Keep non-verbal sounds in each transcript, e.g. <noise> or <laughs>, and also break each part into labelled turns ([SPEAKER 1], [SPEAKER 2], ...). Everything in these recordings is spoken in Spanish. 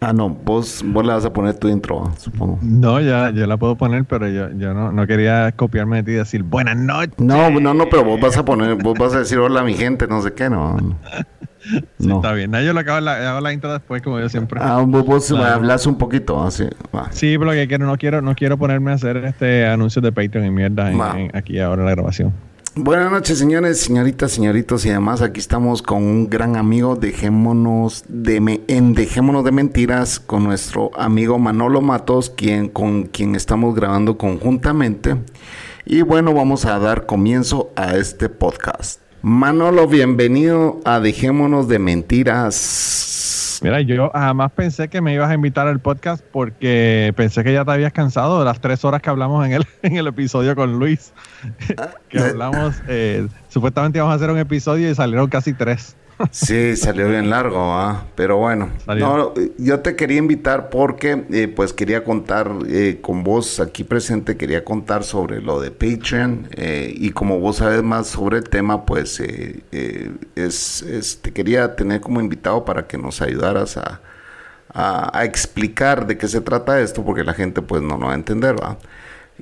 [SPEAKER 1] Ah, no, vos, vos le vas a poner tu intro, supongo.
[SPEAKER 2] No, ya, yo la puedo poner, pero yo, yo no, no quería copiarme de ti y decir buenas noches.
[SPEAKER 1] No, no, no, pero vos vas a poner, vos vas a decir hola mi gente, no sé qué, no. <laughs>
[SPEAKER 2] Sí,
[SPEAKER 1] no.
[SPEAKER 2] está bien. Yo lo acabo la, hago la intro después, como yo siempre.
[SPEAKER 1] Ah, vos, vos
[SPEAKER 2] Claro.
[SPEAKER 1] hablas un poquito, así. va.
[SPEAKER 2] Sí, pero que quiero, no quiero, no quiero ponerme a hacer este anuncios de Patreon y mierda en- en- aquí ahora en la grabación.
[SPEAKER 1] Buenas noches, señores, señoritas, señoritos y demás. Aquí estamos con un gran amigo. Dejémonos de me- en Dejémonos de Mentiras con nuestro amigo Manolo Matos, quien, con quien estamos grabando conjuntamente. Y bueno, vamos a dar comienzo a este podcast. Manolo, bienvenido a Dejémonos de Mentiras.
[SPEAKER 2] Mira, yo jamás pensé que me ibas a invitar al podcast porque pensé que ya te habías cansado de las tres horas que hablamos en el, <laughs> en el episodio con Luis. <laughs> que hablamos, eh, supuestamente íbamos a hacer un episodio y salieron casi tres.
[SPEAKER 1] Sí, salió bien largo, ¿ah? pero bueno. No, yo te quería invitar porque, eh, pues, quería contar eh, con vos aquí presente, quería contar sobre lo de Patreon eh, y como vos sabes más sobre el tema, pues, eh, eh, es, es- te quería tener como invitado para que nos ayudaras a, a, a explicar de qué se trata esto, porque la gente, pues, no lo va a entender, ¿va?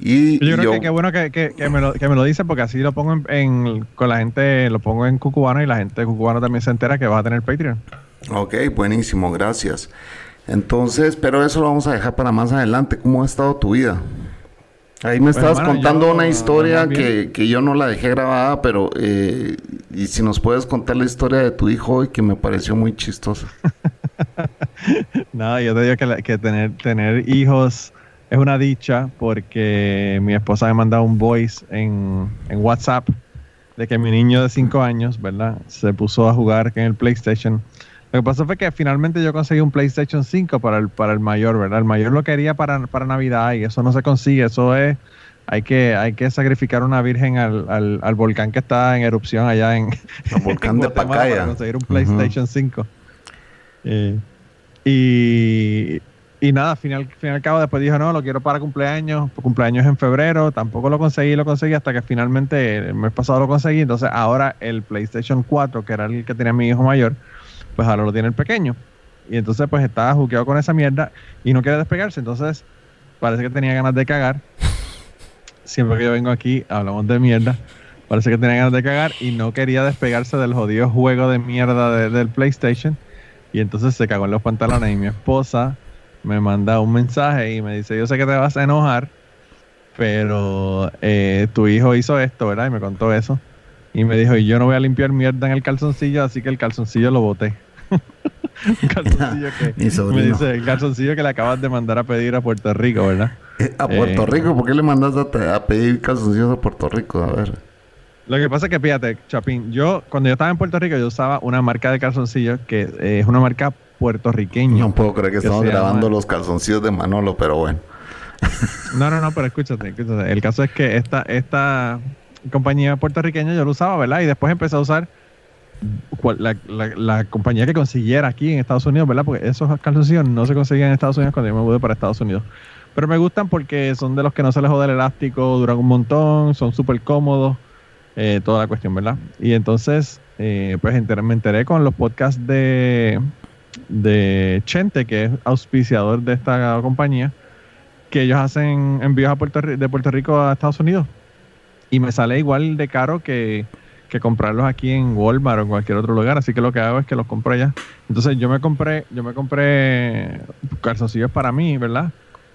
[SPEAKER 1] Y
[SPEAKER 2] Yo creo
[SPEAKER 1] yo-
[SPEAKER 2] que qué bueno que, que- que me lo, que me lo dice porque así lo pongo en, en- con la gente, lo pongo en Cucubano y la gente de Cucubano también se entera que vas a tener Patreon.
[SPEAKER 1] Ok, buenísimo, gracias. Entonces, pero eso lo vamos a dejar para más adelante. ¿Cómo ha estado tu vida? Ahí me
[SPEAKER 2] Pues,
[SPEAKER 1] estabas
[SPEAKER 2] hermano,
[SPEAKER 1] contando
[SPEAKER 2] yo-
[SPEAKER 1] una historia que, que yo no la dejé grabada, pero eh, y si nos puedes contar la historia de tu hijo hoy que me pareció muy chistosa. <laughs>
[SPEAKER 2] Nada, yo te digo que, la- que tener, tener hijos es una dicha porque mi esposa me mandado un voice en, en WhatsApp de que mi niño de 5 años, ¿verdad? Se puso a jugar en el PlayStation. Lo que pasó fue que finalmente yo conseguí un PlayStation 5 para el, para el mayor, ¿verdad? El mayor lo quería para, para Navidad y eso no se consigue, eso es... Hay que, hay que sacrificar una virgen al, al, al volcán que está en erupción allá en,
[SPEAKER 1] El volcán <laughs>
[SPEAKER 2] en
[SPEAKER 1] de
[SPEAKER 2] Guatemala
[SPEAKER 1] Pacaya.
[SPEAKER 2] Para conseguir un. PlayStation 5. Eh, y, y nada, al final, al fin y al cabo, después dijo, no, lo quiero para cumpleaños. Cumpleaños en febrero. Tampoco lo conseguí, lo conseguí hasta que finalmente el mes pasado lo conseguí. Entonces ahora el PlayStation 4, que era el que tenía mi hijo mayor, pues ahora lo tiene el pequeño. Y entonces pues estaba juqueado con esa mierda y no quiere despegarse. Entonces parece que tenía ganas de cagar. Siempre que yo vengo aquí hablamos de mierda. Parece que tenía ganas de cagar y no quería despegarse del jodido juego de mierda de- del PlayStation. Y entonces se cagó en los pantalones y mi esposa me manda un mensaje y me dice, yo sé que te vas a enojar, pero eh, tu hijo hizo esto, ¿verdad? Y me contó eso. Y me dijo, y yo no voy a limpiar mierda en el calzoncillo, así que el calzoncillo lo boté. <laughs> un calzoncillo que... <laughs> Me dice, el calzoncillo que le acabas de mandar a pedir a Puerto Rico, ¿verdad?
[SPEAKER 1] Eh, a Puerto
[SPEAKER 2] Eh,
[SPEAKER 1] Rico, ¿por qué le mandas a, te- a pedir calzoncillos a Puerto Rico? A ver.
[SPEAKER 2] Lo que pasa es que, fíjate, Chapín, yo cuando yo estaba en Puerto Rico, yo usaba una marca de calzoncillos que eh, es una marca puertorriqueña.
[SPEAKER 1] No puedo creer que
[SPEAKER 2] que
[SPEAKER 1] estamos grabando
[SPEAKER 2] llama-
[SPEAKER 1] los calzoncillos de Manolo, pero bueno.
[SPEAKER 2] No, no, no, pero escúchate, escúchate. El caso es que esta, esta compañía puertorriqueña yo lo usaba, ¿verdad? Y después empecé a usar la, la- la compañía que consiguiera aquí en Estados Unidos, ¿verdad? Porque esos calzoncillos no se conseguían en Estados Unidos cuando yo me mudé para Estados Unidos. Pero me gustan porque son de los que no se les jode el elástico, duran un montón, son súper cómodos, eh, toda la cuestión, ¿verdad? Y entonces, eh, pues enter- me enteré con los podcasts de, de Chente, que es auspiciador de esta compañía, que ellos hacen envíos a Puerto, de Puerto Rico a Estados Unidos. Y me sale igual de caro que, que comprarlos aquí en Walmart o en cualquier otro lugar. Así que lo que hago es que los compro allá. Entonces yo me compré, yo me compré calzoncillos para mí, ¿verdad?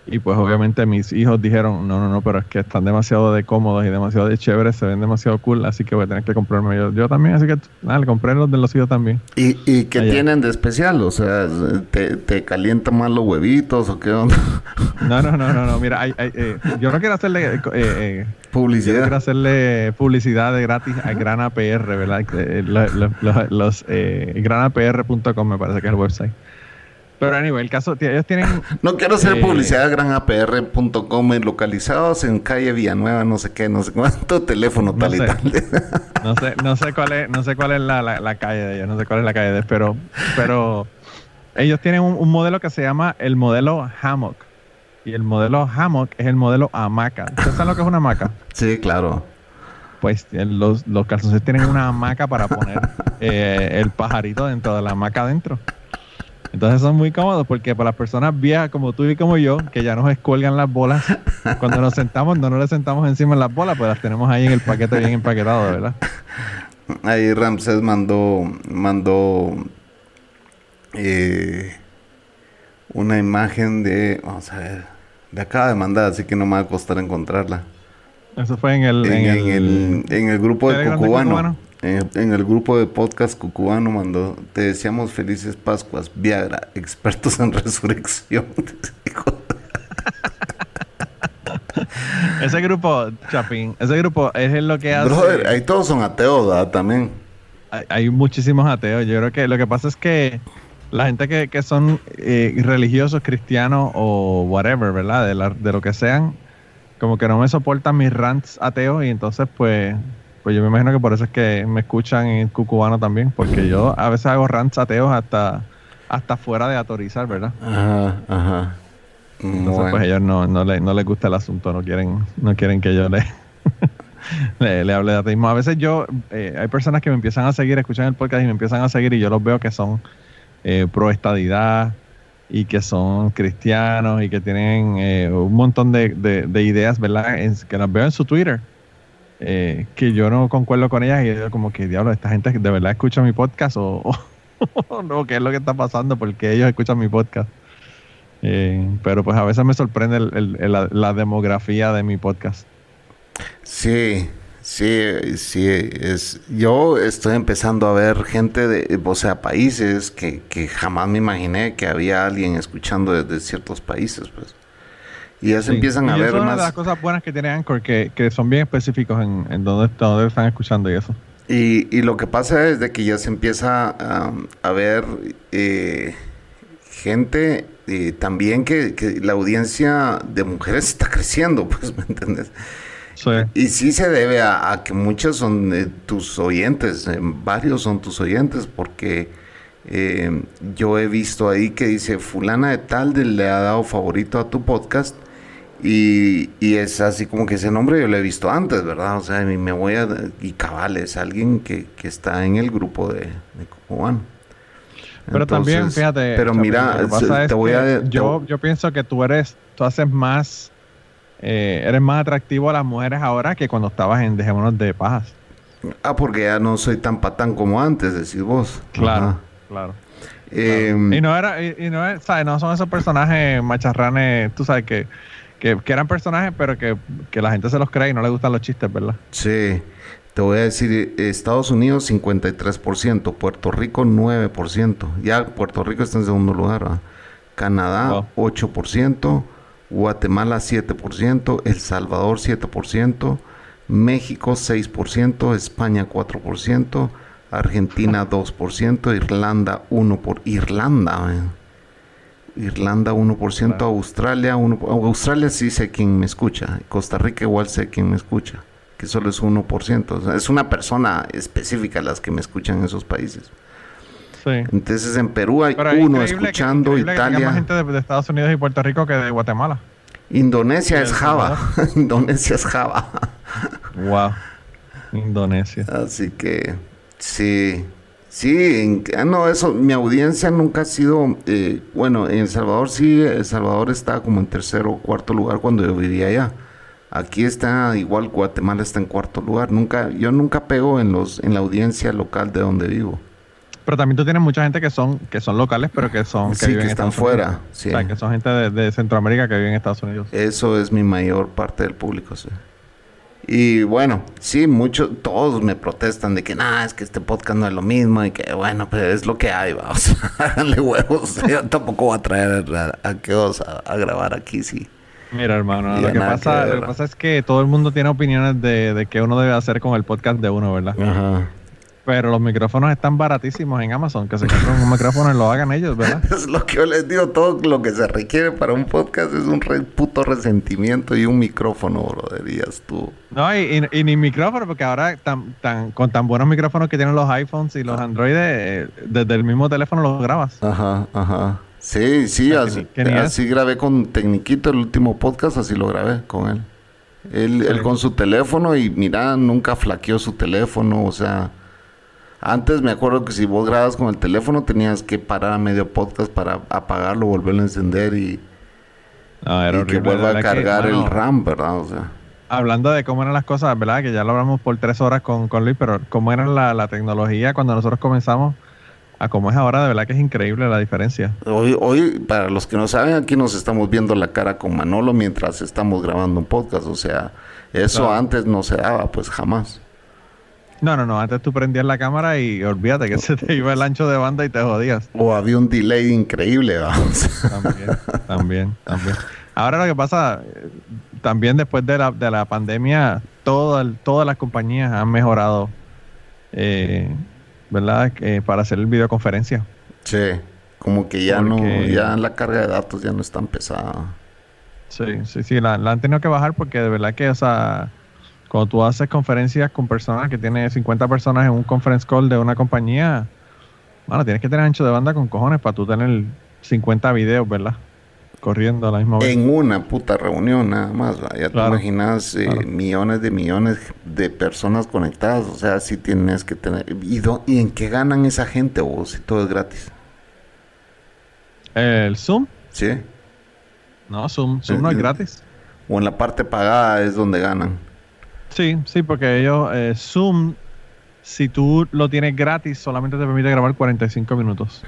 [SPEAKER 2] Y pues obviamente mis hijos dijeron, no, no, no, pero es que están demasiado de cómodos y demasiado de chéveres, se ven demasiado cool, así que voy a tener que comprarme yo, yo también, así que nada, le compré los de los hijos también.
[SPEAKER 1] ¿Y, y qué tienen de especial? O sea, ¿te, ¿te calienta más los huevitos o qué onda? <laughs>
[SPEAKER 2] No, no, no, no, no. mira, hay, hay, eh, yo no quiero hacerle... Eh, eh,
[SPEAKER 1] publicidad. Yo
[SPEAKER 2] quiero hacerle publicidad de gratis a Grana PR, ¿verdad? Los, los, los granapr.com me parece que es el website. Pero anyway, el caso, ellos tienen... <laughs>
[SPEAKER 1] No quiero hacer eh, publicidad granapr.com localizados en calle Villanueva, no sé qué, no sé cuánto, <laughs> teléfono tal y tal.
[SPEAKER 2] no sé, no sé cuál es, no sé cuál es la, la, calle de ellos, no sé cuál es la calle de ellos, pero, pero ellos tienen un, modelo que se llama el modelo Hammock. Y el modelo Hammock es el modelo hamaca. ¿Ustedes saben lo que es una hamaca? <laughs>
[SPEAKER 1] Sí, claro.
[SPEAKER 2] Pues los, los calzones tienen una hamaca para poner eh, el pajarito dentro de la hamaca adentro. Entonces son muy cómodos porque para las personas viejas como tú y como yo, que ya nos escuelgan las bolas, cuando nos sentamos no nos le sentamos encima de las bolas, pues las tenemos ahí en el paquete bien empaquetado, ¿verdad?
[SPEAKER 1] Ahí Ramses mandó, mandó eh, una imagen de, vamos a ver, de acaba de mandar, así que no me va a costar encontrarla.
[SPEAKER 2] Eso fue en el,
[SPEAKER 1] en, el, en el, grupo de Cucubano. En, el grupo de podcast Cucubano mandó, te deseamos felices Pascuas, Viagra, expertos en <laughs> resurrección. <laughs>
[SPEAKER 2] ese grupo, Chapín, ese grupo es lo que hace...
[SPEAKER 1] Brother, ahí todos son ateos, También.
[SPEAKER 2] Hay, muchísimos ateos. Yo creo que lo que pasa es que la gente que, que son eh, religiosos, cristianos o whatever, ¿verdad? De, de lo que sean, como que no me soportan mis rants ateos y entonces pues pues yo me imagino que por eso es que me escuchan en cucubano también, porque yo a veces hago rants ateos hasta, hasta fuera de autorizar, ¿verdad?
[SPEAKER 1] Ajá, ajá.
[SPEAKER 2] Entonces, pues ellos no, no, le, no les gusta el asunto, no quieren, no quieren que yo <laughs> le, le, hable de ateísmo. A veces yo, eh, hay personas que me empiezan a seguir, escuchan el podcast y me empiezan a seguir y yo los veo que son eh, pro estadidad y que son cristianos y que tienen eh, un montón de, de, ideas, ¿verdad? que las veo en su Twitter eh, que yo no concuerdo con ellas y yo como que, diablo, esta gente de verdad escucha mi podcast o, <laughs> no, qué es lo que está pasando porque ellos escuchan mi podcast. Eh, pero pues a veces me sorprende la, demografía de mi podcast.
[SPEAKER 1] Sí, sí, sí. Es, yo estoy empezando a ver gente de, o sea, países que, que jamás me imaginé que había alguien escuchando desde ciertos países, pues. Y ya se empiezan a ver más.
[SPEAKER 2] una de las cosas buenas que tiene Anchor, que, que son bien específicos en, en donde, están escuchando y eso.
[SPEAKER 1] Y, y, lo que pasa es de que ya se empieza a ver eh, gente eh, también que, que, la audiencia de mujeres está creciendo, <laughs> pues, ¿me entiendes? Sí. Y sí se debe a, que muchos son eh, tus oyentes, varios son tus oyentes, porque yo he visto ahí que dice fulana de tal le ha dado favorito a tu podcast y, y, es así como que ese nombre yo lo he visto antes, ¿verdad? O sea, me voy a... Y cabal, es alguien que, que está en el grupo de, de.
[SPEAKER 2] Pero también, fíjate...
[SPEAKER 1] Pero mira,
[SPEAKER 2] te voy a... Yo, yo pienso que tú eres... Tú haces más... Eh, eres más atractivo a las mujeres ahora que cuando estabas en Dejémonos de Pajas.
[SPEAKER 1] Ah, porque ya no soy tan patán como antes, decís vos.
[SPEAKER 2] Claro, claro. Em, y no era, y, no, es, ¿sabes? no son esos personajes macharranes, tú sabes que que, eran personajes, pero que, la gente se los cree y no le gustan los chistes, ¿verdad?
[SPEAKER 1] Sí. Te voy a decir, Estados Unidos 53%, Puerto Rico 9%, ya Puerto Rico está en segundo lugar, Canadá 8%, Guatemala 7%, El Salvador 7%, México 6%, España 4%, Argentina 2%, Irlanda 1%, por Irlanda, Irlanda 1%, Australia 1%. Australia sí sé quién me escucha. Costa Rica igual sé quién me escucha. Que solo es 1%. es una persona específica las que me escuchan en esos países. Sí. Entonces en Perú hay uno escuchando, Italia. hay
[SPEAKER 2] más gente de, Estados Unidos y Puerto Rico que de Guatemala.
[SPEAKER 1] Indonesia es Java. <laughs> Indonesia es Java.
[SPEAKER 2] wow. Indonesia.
[SPEAKER 1] Así que sí. Sí, ah, no, eso, mi audiencia nunca ha sido, eh, bueno, en El Salvador sí, El Salvador está como en tercero o cuarto lugar cuando yo vivía allá. Aquí está igual, Guatemala está en cuarto lugar. Nunca, yo nunca pego en los, en la audiencia local de donde vivo.
[SPEAKER 2] Pero también tú tienes mucha gente que son que son locales, pero que son que,
[SPEAKER 1] sí,
[SPEAKER 2] viven
[SPEAKER 1] que
[SPEAKER 2] en
[SPEAKER 1] están fuera. Sí.
[SPEAKER 2] O sea, que son gente de, de Centroamérica que vive en Estados Unidos.
[SPEAKER 1] Eso es mi mayor parte del público, sí. Y bueno, sí, muchos, todos me protestan de que nada, es que este podcast no es lo mismo y que bueno, pues es lo que hay, vamos, <laughs> háganle huevos. <laughs> Yo tampoco voy a traer a, a Keos a, a grabar aquí, sí.
[SPEAKER 2] Mira, hermano, lo que, pasa,
[SPEAKER 1] que
[SPEAKER 2] lo que pasa es que todo el mundo tiene opiniones de, de qué uno debe hacer con el podcast de uno, ¿verdad?
[SPEAKER 1] Ajá.
[SPEAKER 2] Pero los micrófonos están baratísimos en Amazon, que se compren un micrófono y lo hagan ellos, ¿verdad? <laughs>
[SPEAKER 1] Es lo que yo les digo, todo lo que se requiere para un podcast es un re- puto resentimiento y un micrófono, brother, estuvo.
[SPEAKER 2] No, y, y- y ni micrófono, porque ahora tan, tan, con tan buenos micrófonos que tienen los iPhones y los Androides, eh, desde el mismo teléfono los grabas.
[SPEAKER 1] Ajá, ajá. Sí, sí,
[SPEAKER 2] O sea, que
[SPEAKER 1] así,
[SPEAKER 2] ni- que ni
[SPEAKER 1] así grabé con Tecniquito el último podcast, así lo grabé con él. Él, él con su teléfono y mira, nunca flaqueó su teléfono, o sea, antes me acuerdo que si vos grabas con el teléfono tenías que parar a medio podcast para apagarlo, volverlo a encender y,
[SPEAKER 2] No, era
[SPEAKER 1] y que vuelva a
[SPEAKER 2] que,
[SPEAKER 1] cargar el RAM, ¿verdad? O sea,
[SPEAKER 2] Hablando de cómo eran las cosas, ¿verdad? Que ya lo hablamos por tres horas con, con Luis, pero cómo era la, la tecnología cuando nosotros comenzamos a cómo es ahora, de verdad que es increíble la diferencia.
[SPEAKER 1] hoy, hoy, para los que no saben, aquí nos estamos viendo la cara con Manolo mientras estamos grabando un podcast, o sea, eso
[SPEAKER 2] Claro.
[SPEAKER 1] antes no se daba, pues jamás.
[SPEAKER 2] No, no, no. Antes tú prendías la cámara y olvídate que <laughs> se te iba el ancho de banda y te jodías.
[SPEAKER 1] O había un delay increíble, vamos. <laughs>
[SPEAKER 2] También, también, también. Ahora lo que pasa, eh, también después de la, de la pandemia, todo el- todas las compañías han mejorado, eh, ¿verdad? Eh, para hacer videoconferencia.
[SPEAKER 1] Sí, como que ya no, ya la carga de datos ya no es tan pesada.
[SPEAKER 2] Sí, sí, sí, la, la han tenido que bajar porque de verdad que, o sea, cuando tú haces conferencias con personas que tienen 50 personas en un conference call de una compañía, bueno, tienes que tener ancho de banda con cojones para tú tener 50 videos, ¿verdad? Corriendo a la misma vez.
[SPEAKER 1] En una puta reunión nada más, ya
[SPEAKER 2] Claro,
[SPEAKER 1] te imaginas eh,
[SPEAKER 2] claro.
[SPEAKER 1] millones de millones de personas conectadas, o sea, sí tienes que tener... ¿Y, y en qué ganan esa gente vos si todo es gratis?
[SPEAKER 2] El Zoom,
[SPEAKER 1] ¿Sí?
[SPEAKER 2] no, Zoom, Zoom no es
[SPEAKER 1] Eh,
[SPEAKER 2] gratis.
[SPEAKER 1] O en la parte pagada es donde ganan.
[SPEAKER 2] Sí, sí, porque ellos, eh, Zoom, si tú lo tienes gratis, solamente te permite grabar 45 minutos.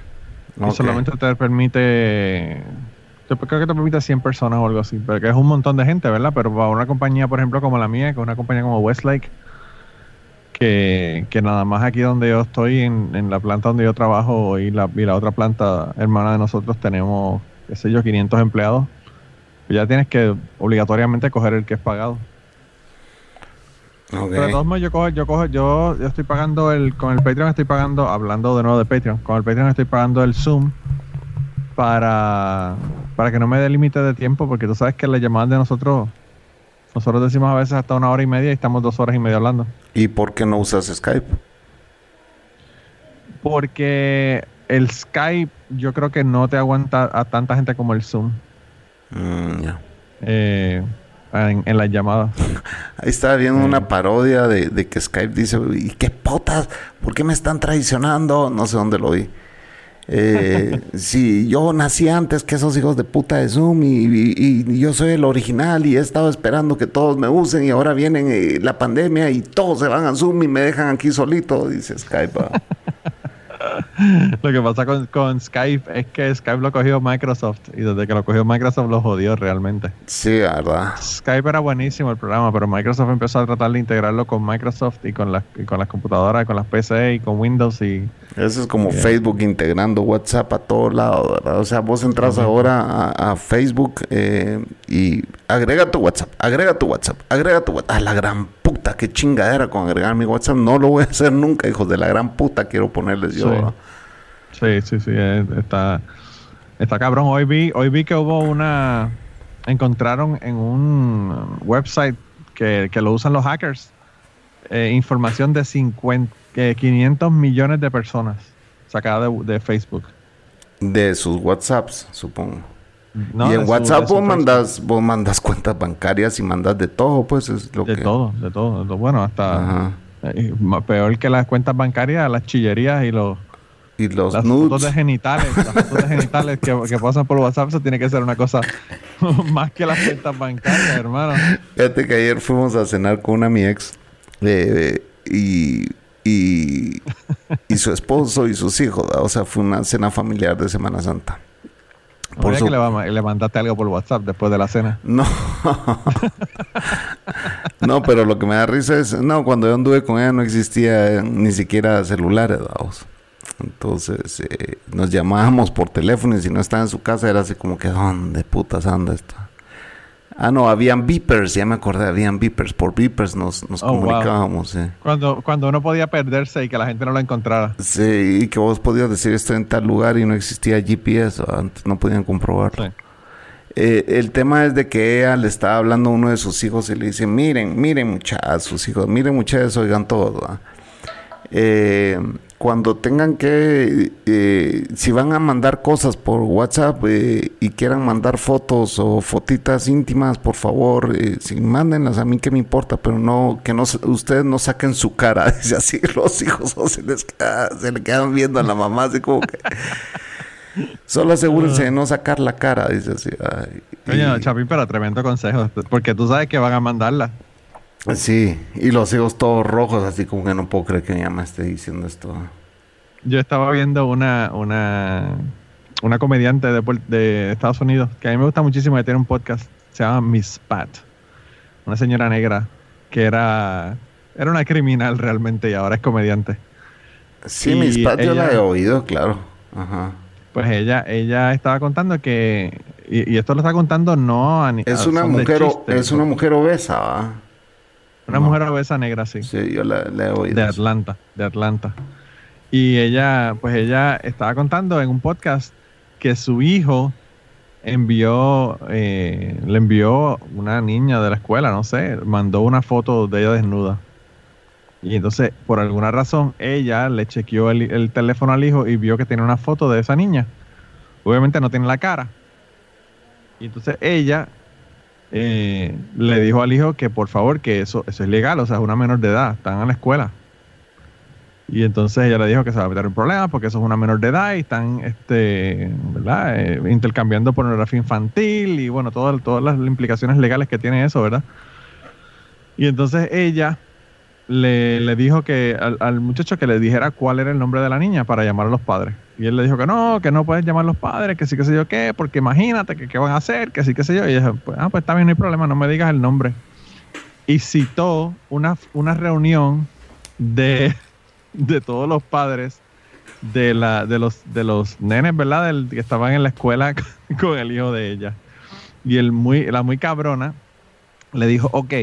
[SPEAKER 2] Y
[SPEAKER 1] Ok.
[SPEAKER 2] solamente te permite, te- creo que te permite 100 personas o algo así, pero que es un montón de gente, ¿verdad? Pero para una compañía, por ejemplo, como la mía, que es una compañía como Westlake, que, que nada más aquí donde yo estoy, en, en la planta donde yo trabajo y la, y la otra planta hermana de nosotros, tenemos, qué sé yo, 500 empleados. Ya tienes que obligatoriamente coger el que es pagado. Pero de todos modos, yo cojo, yo cojo, yo, yo estoy pagando el, con el Patreon estoy pagando, hablando de nuevo de Patreon, con el Patreon estoy pagando el Zoom para, para que no me dé límite de tiempo, porque tú sabes que las llamadas de nosotros, nosotros decimos a veces hasta una hora y media y estamos dos horas y media hablando.
[SPEAKER 1] ¿Y por qué no usas Skype?
[SPEAKER 2] Porque el Skype yo creo que no te aguanta a tanta gente como el Zoom
[SPEAKER 1] Mm, ya.
[SPEAKER 2] eh, en, en las llamadas.
[SPEAKER 1] Ahí estaba viendo
[SPEAKER 2] Sí.
[SPEAKER 1] una parodia de, de que Skype dice, ¿y qué potas? ¿Por qué me están traicionando? No sé dónde lo vi. Eh, <laughs> sí, yo nací antes que esos hijos de puta de Zoom y, y- y yo soy el original y he estado esperando que todos me usen y ahora viene la pandemia y todos se van a Zoom y me dejan aquí solito, dice Skype. Ah. <laughs>
[SPEAKER 2] Lo que pasa con, con Skype es que Skype lo cogió Microsoft y desde que lo cogió Microsoft lo jodió realmente.
[SPEAKER 1] Sí, la verdad.
[SPEAKER 2] Skype era buenísimo el programa, pero Microsoft empezó a tratar de integrarlo con Microsoft y con las, y con las computadoras, con las PC y con Windows y
[SPEAKER 1] Eso es como. Facebook integrando WhatsApp a todos lados, ¿verdad? O sea, vos entras ahora a, a Facebook eh, y agrega tu WhatsApp, agrega tu WhatsApp, agrega tu WhatsApp. A la gran puta, qué chingadera con agregar mi WhatsApp. No lo voy a hacer nunca, hijos de la gran puta, quiero ponerles yo.
[SPEAKER 2] Sí. Sí, sí, sí, eh, está, está cabrón. Hoy vi, hoy vi que hubo una, encontraron en un website que, que lo usan los hackers, eh, información de 50, eh, 500 millones de personas sacada de, de Facebook.
[SPEAKER 1] De sus WhatsApps, supongo.
[SPEAKER 2] No,
[SPEAKER 1] y en WhatsApp
[SPEAKER 2] su
[SPEAKER 1] vos
[SPEAKER 2] Facebook.
[SPEAKER 1] mandas, vos mandas cuentas bancarias y mandas de todo, pues es lo
[SPEAKER 2] De
[SPEAKER 1] que.
[SPEAKER 2] todo, de todo, de todo. Bueno, hasta
[SPEAKER 1] Ajá.
[SPEAKER 2] eh, peor que las cuentas bancarias, las chillerías y los,
[SPEAKER 1] Y los
[SPEAKER 2] las fotos de
[SPEAKER 1] nudes.
[SPEAKER 2] genitales, las fotos de genitales que, que pasan por WhatsApp, eso tiene que ser una cosa <laughs> más que las cuentas bancarias, hermano.
[SPEAKER 1] Fíjate que ayer fuimos a cenar con una mi ex eh, y y, y su esposo y sus hijos. O sea, fue una cena familiar de Semana Santa.
[SPEAKER 2] Por que le, le, mandaste algo por WhatsApp después de la cena.
[SPEAKER 1] No. no, pero lo que me da risa es, no, cuando yo anduve con ella no existía ni siquiera celulares, vamos. Entonces eh, nos llamábamos por teléfono y si no estaba en su casa era así como que, ¿dónde putas anda esto? Ah, no, habían beepers, ya me acordé, habían beepers. Por beepers nos, nos oh, comunicábamos.
[SPEAKER 2] Cuando, cuando uno podía perderse y que la gente no lo encontrara.
[SPEAKER 1] Sí, y que vos podías decir estoy en tal lugar y no existía GPS, antes no podían comprobarlo. Eh, el tema es de que ella le estaba hablando a uno de sus hijos y le dice, miren, miren muchachos, sus hijos, miren muchachos, oigan todo. Eh, cuando tengan que, eh, si van a mandar cosas por WhatsApp eh, y quieran mandar fotos o fotitas íntimas, por favor, eh, si mándenlas a mí que me importa, pero no, que no ustedes no saquen su cara, <laughs> dice así, los hijos <laughs> se les se le quedan viendo a la mamá así como que <laughs> solo asegúrense de no sacar la cara, dice así.
[SPEAKER 2] Coño, Chapín, pero tremendo consejo, porque tú sabes que van a mandarla.
[SPEAKER 1] Sí, y los hijos todos rojos, así como que no puedo creer que mi mamá esté diciendo esto.
[SPEAKER 2] Yo estaba viendo una, una, una comediante de, de Estados Unidos que a mí me gusta muchísimo, que tiene un podcast, se llama Miss Pat, una señora negra que era, era una criminal realmente y ahora es comediante.
[SPEAKER 1] Sí, Miss Pat yo la he oído, claro. Ajá.
[SPEAKER 2] Pues ella, ella estaba contando que, y, esto lo está contando no a,
[SPEAKER 1] es una mujer, es una mujer obesa, ¿va?
[SPEAKER 2] Una mujer obesa negra, sí.
[SPEAKER 1] Sí, yo la, he oído.
[SPEAKER 2] De Atlanta, de Atlanta. Y ella, pues ella estaba contando en un podcast que su hijo envió, eh, le envió una niña de la escuela, no sé, mandó una foto de ella desnuda. Y entonces, por alguna razón, ella le chequeó el, el teléfono al hijo y vio que tiene una foto de esa niña. Obviamente no tiene la cara. Y entonces ella eh, le dijo al hijo que por favor, que eso, eso es legal, o sea, es una menor de edad, están en la escuela. Y entonces ella le dijo que se va a meter un problema porque eso es una menor de edad y están este, ¿verdad? Eh, intercambiando pornografía infantil y bueno, todas, todas las implicaciones legales que tiene eso, ¿verdad? Y entonces ella le, dijo que al, muchacho que le dijera cuál era el nombre de la niña para llamar a los padres. Y él le dijo que no, que no pueden llamar a los padres, que sí, que sé yo qué, porque imagínate que qué van a hacer, que sí, que sé yo. Y ella dijo, pues, ah, pues está bien, no hay problema, no me digas el nombre. Y citó una, una reunión de, <laughs> de todos los padres de, la, de, los, de los nenes, ¿verdad? Que estaban en la escuela <laughs> con el hijo de ella. Y el muy, la muy cabrona le dijo, ok,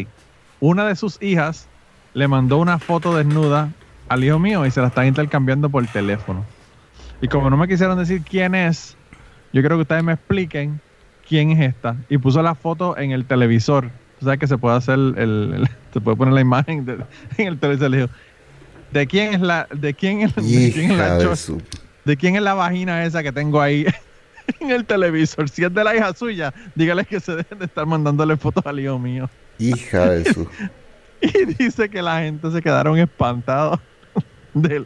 [SPEAKER 2] una de sus hijas le mandó una foto desnuda al hijo mío y se la están intercambiando por teléfono. Y como no me quisieron decir quién es, yo quiero que ustedes me expliquen quién es esta. Y puso la foto en el televisor. O sea que se puede hacer el, se puede poner la imagen en el televisor. Le dijo, ¿de quién es la, de quién es, de quién es la, de, quién es la vagina esa que tengo ahí <laughs> en el televisor? Si es de la hija suya, dígale que se dejen de estar mandándole fotos al hijo mío.
[SPEAKER 1] Hija de su. <laughs> <laughs>
[SPEAKER 2] Y dice que la gente se quedaron espantados <laughs> de,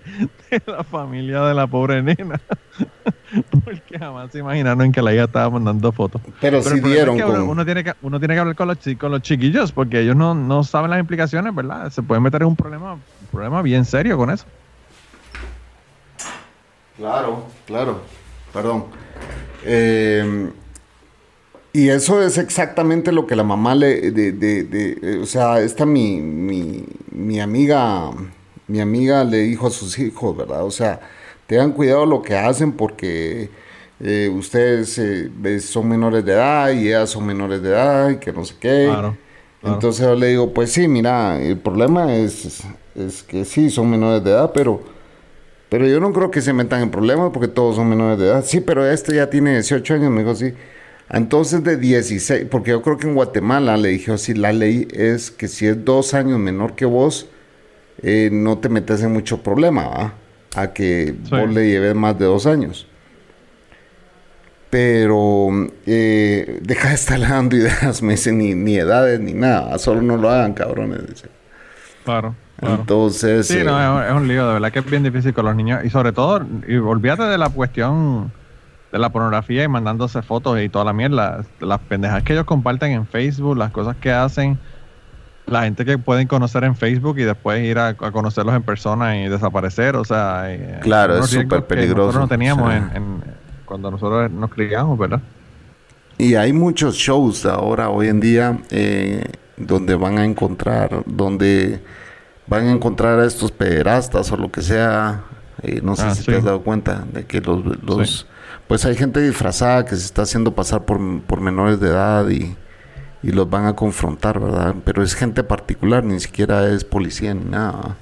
[SPEAKER 2] la familia de la pobre nena. <laughs> Porque jamás se imaginaron que la hija estaba mandando fotos.
[SPEAKER 1] Pero, si dieron.
[SPEAKER 2] uno, tiene que, uno tiene que hablar con los, con los chiquillos porque ellos no, no saben las implicaciones, ¿verdad? Se pueden meter en un problema, un problema bien serio con eso.
[SPEAKER 1] Claro, claro. Perdón. Eh, y eso es exactamente lo que la mamá le, de, de, de, eh, o sea, esta mi, mi, mi, amiga, mi amiga le dijo a sus hijos, ¿verdad? O sea, tengan cuidado lo que hacen porque eh, ustedes eh, son menores de edad y ellas son menores de edad y que no sé qué. Entonces yo le digo, pues sí, mira, el problema es, es que sí, son menores de edad, pero, pero yo no creo que se metan en problemas porque todos son menores de edad. Sí, pero este ya tiene 18 años, me dijo, sí. Entonces de 16, porque yo creo que en Guatemala le dije así, la ley es que si es dos años menor que vos, eh, no te metes en mucho problema, ¿va? A que vos le lleves más de dos años. Pero eh, deja de estar <laughs> dando ideas, me dicen, ni, ni, edades ni nada, solo no lo hagan, cabrones. Dice.
[SPEAKER 2] Claro,
[SPEAKER 1] Entonces.
[SPEAKER 2] Sí, no, eh, es, un lío, de verdad que es bien difícil con los niños. Y sobre todo, y olvídate de la cuestión de la pornografía y mandándose fotos y toda la mierda. Las pendejas que ellos comparten en Facebook, las cosas que hacen. la gente que pueden conocer en Facebook y después ir a, conocerlos en persona y desaparecer, o sea,
[SPEAKER 1] eh, claro, es súper peligroso.
[SPEAKER 2] Nosotros no teníamos cuando nosotros nos criamos, ¿verdad?
[SPEAKER 1] Y hay muchos shows ahora, hoy en día, eh, donde van a encontrar, donde van a encontrar a estos pederastas o lo que sea. Eh, no sé ah, si te has dado cuenta de que los, los pues hay gente disfrazada que se está haciendo pasar por, por menores de edad y, y los van a confrontar, ¿verdad? Pero es gente particular, ni siquiera es policía ni nada.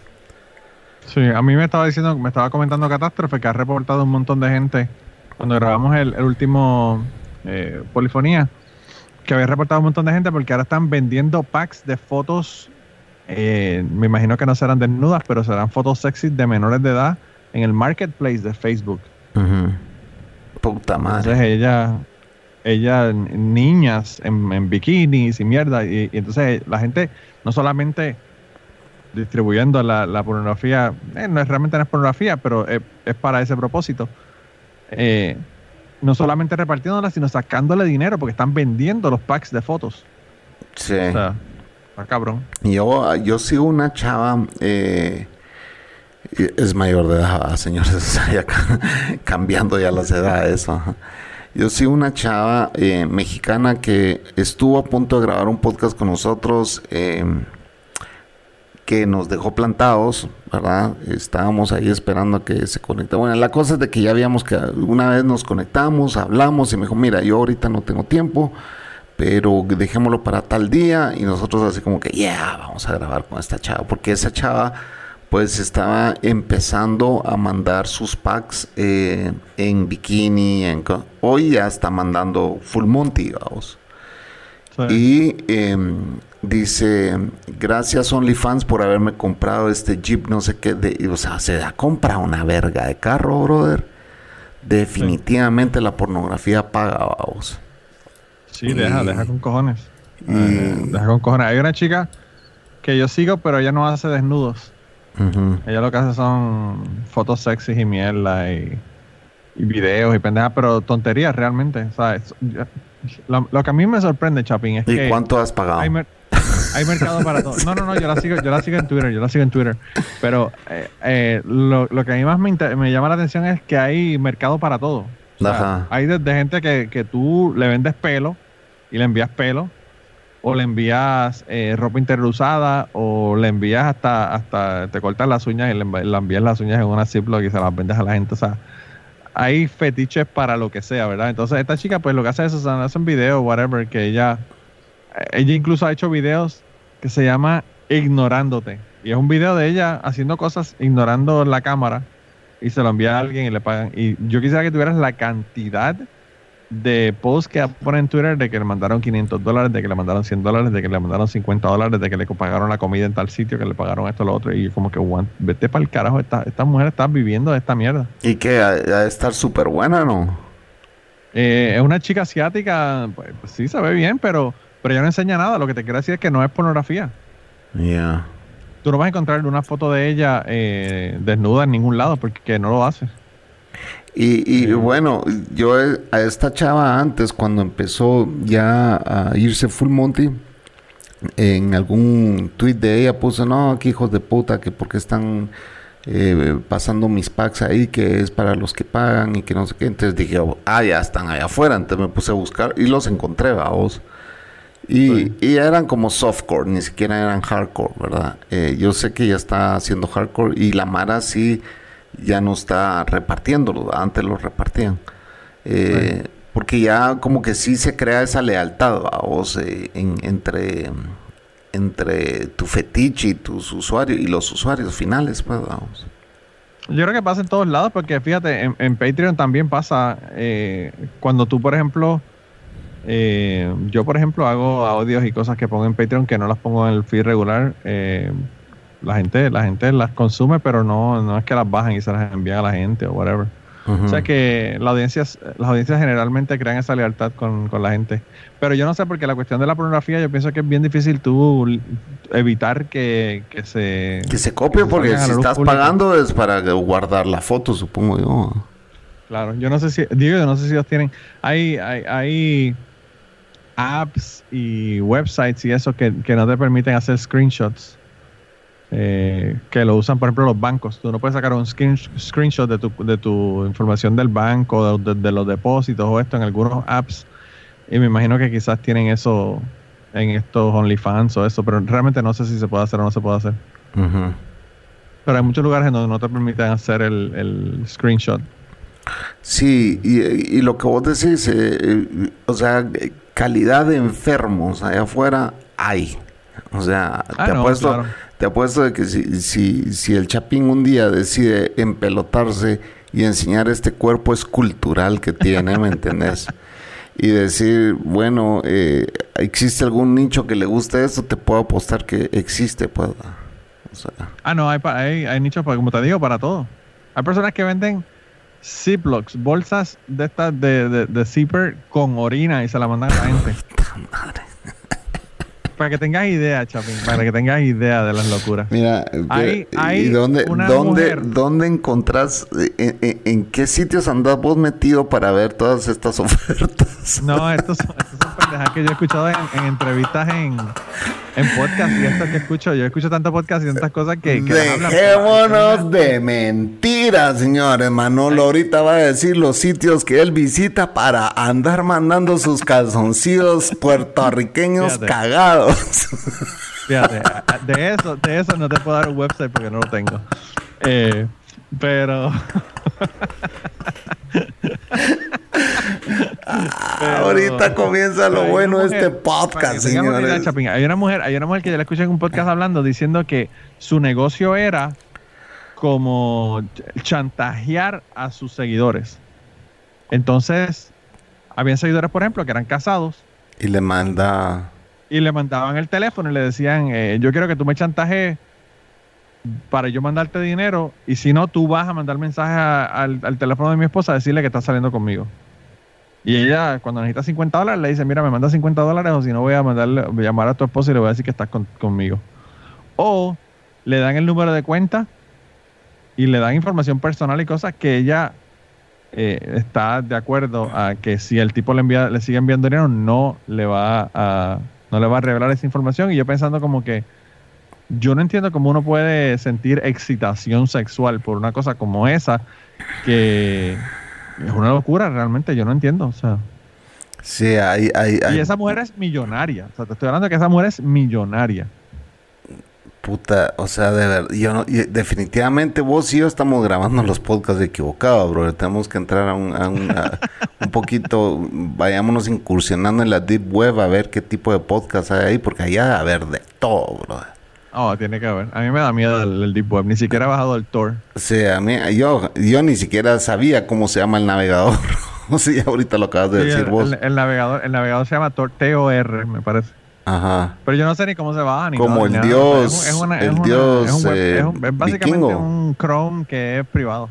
[SPEAKER 2] Sí, a mí me estaba diciendo, me estaba comentando Catástrofe que ha reportado un montón de gente cuando grabamos el, último eh, Polifonía, que había reportado un montón de gente porque ahora están vendiendo packs de fotos, eh, me imagino que no serán desnudas, pero serán fotos sexy de menores de edad en el marketplace de Facebook.
[SPEAKER 1] Puta madre.
[SPEAKER 2] Entonces ella, ella, niñas en, bikinis y mierda, y, entonces la gente no solamente distribuyendo la, pornografía, eh, no es realmente no es pornografía, pero es, para ese propósito. Eh, no solamente repartiéndola, sino sacándole dinero porque están vendiendo los packs de fotos.
[SPEAKER 1] Sí. O sea,
[SPEAKER 2] está cabrón.
[SPEAKER 1] Yo, yo sigo una chava, eh, es mayor de edad, señores, <laughs> ya cambiando ya las edades. Yo sigo una chava eh, mexicana que estuvo a punto de grabar un podcast con nosotros. Eh, que nos dejó plantados, ¿verdad? Estábamos ahí esperando a que se conecte. Bueno, la cosa es de que ya habíamos que una vez nos conectamos, hablamos y me dijo, mira, yo ahorita no tengo tiempo, pero dejémoslo para tal día y nosotros así como que, ya, vamos a grabar con esta chava, porque esa chava pues estaba empezando a mandar sus packs eh, en bikini, en, hoy ya está mandando full monty, vamos. Y em, dice, gracias OnlyFans por haberme comprado este Jeep, no sé qué, de, o sea, se da compra una verga de carro, brother. Definitivamente la pornografía paga, vamos.
[SPEAKER 2] Sí, deja, deja con cojones. deja con cojones. Hay una chica que yo sigo, pero ella no hace desnudos. Ella lo que hace son fotos sexy y mierda y, y videos y pendejas, pero tonterías realmente. ¿sabes? Lo, que a mí me sorprende, Chapín, es
[SPEAKER 1] que. ¿Y cuánto has pagado?
[SPEAKER 2] Hay, mercado para todo. No, no, no, yo la sigo, yo la sigo en Twitter, yo la sigo en Twitter. Pero eh, eh, lo, que a mí más me, me, llama la atención es que hay mercado para todo. Hay de, gente que, que tú le vendes pelo y le envías pelo, o le envías eh, ropa interior o le envías hasta, hasta te cortas las uñas y le, envías las uñas en una Ziploc y se las vendes a la gente. O sea, hay fetiches para lo que sea, ¿verdad? Entonces esta chica pues lo que hace es, o hace un video, whatever, que ella, ella incluso ha hecho videos que se llama Ignorándote. Y es un video de ella haciendo cosas ignorando la cámara y se lo envía a alguien y le pagan. Y yo quisiera que tuvieras la cantidad de posts que pone en Twitter de que le mandaron 500 dólares, de que le mandaron 100 dólares, de que le mandaron 50 dólares, de que le pagaron la comida en tal sitio, que le pagaron esto, lo otro. Y como que, vete para el carajo, esta, esta mujer está viviendo de esta mierda.
[SPEAKER 1] ¿Y que ¿Ha de estar súper buena, no?
[SPEAKER 2] Eh, es una chica asiática, pues, pues, sí se ve bien, pero, pero ella no enseña nada. Lo que te quiero decir es que no es pornografía.
[SPEAKER 1] Ya.
[SPEAKER 2] Tú no vas a encontrar una foto de ella eh, desnuda en ningún lado porque no lo hace.
[SPEAKER 1] Y, bueno, yo a esta chava antes, cuando empezó ya a irse full Monty, en algún tweet de ella puso, no, que hijos de puta, que porque están eh, pasando mis packs ahí, que es para los que pagan y que no sé qué. Entonces dije, ah, ya están allá afuera. Entonces me puse a buscar y los encontré, vamos. Y, y, eran como softcore, ni siquiera eran hardcore, ¿verdad? Eh, yo sé que ya está haciendo hardcore y la Mara sí ya no está repartiéndolo, antes lo repartían. Eh, porque ya como que sí se crea esa lealtad vos, eh, entre, entre tu fetiche y tus usuarios y los usuarios finales, pues vamos.
[SPEAKER 2] Yo creo que pasa en todos lados, porque fíjate, en, Patreon también pasa eh, cuando tú, por ejemplo, yo por ejemplo hago audios y cosas que pongo en Patreon que no las pongo en el feed regular la gente, la gente las consume, pero no, no es que las bajan y se las envían a la gente o whatever. O sea que la audiencia, las audiencias generalmente crean esa lealtad con, la gente. Pero yo no sé, porque la cuestión de la pornografía, yo pienso que es bien difícil tú evitar que, se...
[SPEAKER 1] Que se copie, porque si estás pagando es para guardar la foto, supongo yo.
[SPEAKER 2] Claro, yo no sé si, digo, yo no sé si ellos tienen... Hay, hay, hay apps y websites y eso que, no te permiten hacer screenshots. Eh, que lo usan, por ejemplo, los bancos. Tú no puedes sacar un screenshot de tu, de tu información del banco, de, los depósitos o esto en algunos apps. Y me imagino que quizás tienen eso en estos OnlyFans o eso, pero realmente no sé si se puede hacer o no se puede hacer. Pero hay muchos lugares donde no te permiten hacer el, el screenshot.
[SPEAKER 1] Sí, y, lo que vos decís, eh, eh, o sea, calidad de enfermos allá afuera hay. O sea, ah, te, apuesto, te apuesto de que si, si, si el Chapín un día decide empelotarse y enseñar este cuerpo escultural que tiene, ¿me entendés? <laughs> y decir, bueno, eh, ¿existe algún nicho que le guste esto? Te puedo apostar que existe, pues.
[SPEAKER 2] ah, no, hay, hay, hay nichos, como te digo, para todo. Hay personas que venden Ziplocs, bolsas de estas de, de, de zipper con orina y se la mandan a la gente. <laughs> para que tengas idea, Chapin, para que tengas idea de las locuras.
[SPEAKER 1] Mira, hay, ¿y dónde, dónde, dónde encontrás, en, qué sitios andas vos metido para ver todas estas <laughs> ofertas?
[SPEAKER 2] No, estos son, estos son pendejas que yo he escuchado en, entrevistas en, en podcast y esto que escucho. Yo escucho tanto podcast y tantas cosas que... que
[SPEAKER 1] Dejémonos de mentiras, señores. Manolo ahorita va a decir los sitios que él visita para andar mandando sus calzoncillos puertorriqueños cagados.
[SPEAKER 2] Fíjate, de eso, de eso no te puedo dar un website porque no lo tengo. Eh, pero. <laughs>
[SPEAKER 1] ahorita comienza lo bueno de este podcast, señores.
[SPEAKER 2] hay una mujer, hay una mujer que yo la escuché en un podcast hablando diciendo que su negocio era como chantajear a sus seguidores. Entonces, habían seguidores, por ejemplo, que eran casados.
[SPEAKER 1] Y le manda
[SPEAKER 2] y le mandaban el teléfono y le decían, eh, yo quiero que tú me chantajes para yo mandarte dinero y si no, tú vas a mandar mensaje al, teléfono de mi esposa a decirle que estás saliendo conmigo. Y ella, cuando necesita 50 dólares, le dice, mira, me manda 50 dólares o si no voy a mandarle, voy a llamar a tu esposa y le voy a decir que estás conmigo. O le dan el número de cuenta y le dan información personal y cosas que ella eh, está de acuerdo a que si el tipo le envía, le sigue enviando dinero, no le va a no le va a revelar esa información. Y yo pensando como que yo no entiendo cómo uno puede sentir excitación sexual por una cosa como esa, que es una locura realmente, yo no entiendo. O sea.
[SPEAKER 1] Sí, hay, hay,
[SPEAKER 2] Y esa mujer es millonaria. O sea, te estoy hablando de que esa mujer es millonaria.
[SPEAKER 1] Puta, o sea, de verdad, yo no, definitivamente vos y yo estamos grabando los podcasts equivocados, bro. Tenemos que entrar a un, un poquito, vayámonos incursionando en la deep web a ver qué tipo de podcast hay ahí, porque allá a haber de todo, bro.
[SPEAKER 2] Oh, tiene que haber. A mí me da miedo el, deep web. Ni siquiera he bajado el Tor.
[SPEAKER 1] Sí, a mí, yo, yo ni siquiera sabía cómo se llama el navegador. <laughs> sea, ahorita lo acabas de decir vos.
[SPEAKER 2] El, navegador, el navegador se llama Tor, T-O-R, me parece.
[SPEAKER 1] Ajá.
[SPEAKER 2] Pero yo no sé ni cómo se baja ni
[SPEAKER 1] Como el dios. Es, el dios.
[SPEAKER 2] Es, básicamente un Chrome que es privado.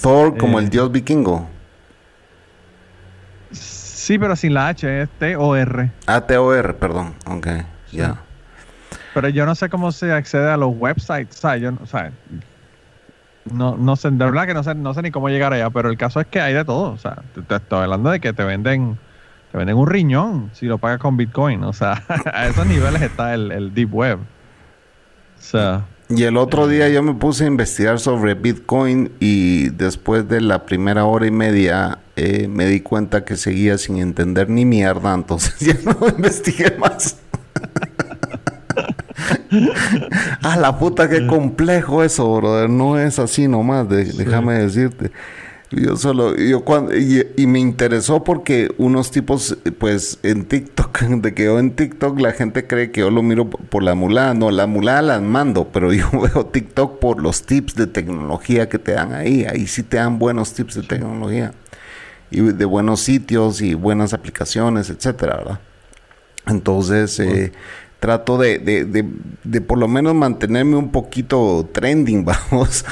[SPEAKER 1] Thor como el eh. dios vikingo.
[SPEAKER 2] Sí, pero sin la H, es T-O-R.
[SPEAKER 1] Ah, T-O-R, perdón. Ok, ya.
[SPEAKER 2] Pero yo no sé cómo se accede a los websites. Sea, yo, sea, no, no sé, de verdad que no sé, no sé ni cómo llegar allá, pero el caso es que hay de todo. O sea, te estoy hablando de que te venden te venden un riñón si lo pagas con Bitcoin. O sea, <laughs> a esos niveles está el, Deep Web. O sea,
[SPEAKER 1] y el otro día yo me puse a investigar sobre Bitcoin y después de la primera hora y media eh, me di cuenta que seguía sin entender ni mierda, entonces <laughs> ya no investigué más. <laughs> ah, la puta, qué complejo eso, brother. No es así nomás, déjame decirte. Yo solo, yo cuando, y, me interesó porque unos tipos, pues en TikTok, <laughs> de que yo en TikTok la gente cree que yo lo miro por la mulada, no, la mulada la mando, pero <laughs> yo veo TikTok por los tips de tecnología que te dan ahí, ahí sí te dan buenos tips de tecnología. Y de buenos sitios y buenas aplicaciones, etcétera, ¿verdad? Entonces, eh, trato de, de, de, por lo menos mantenerme un poquito trending, <laughs> vamos,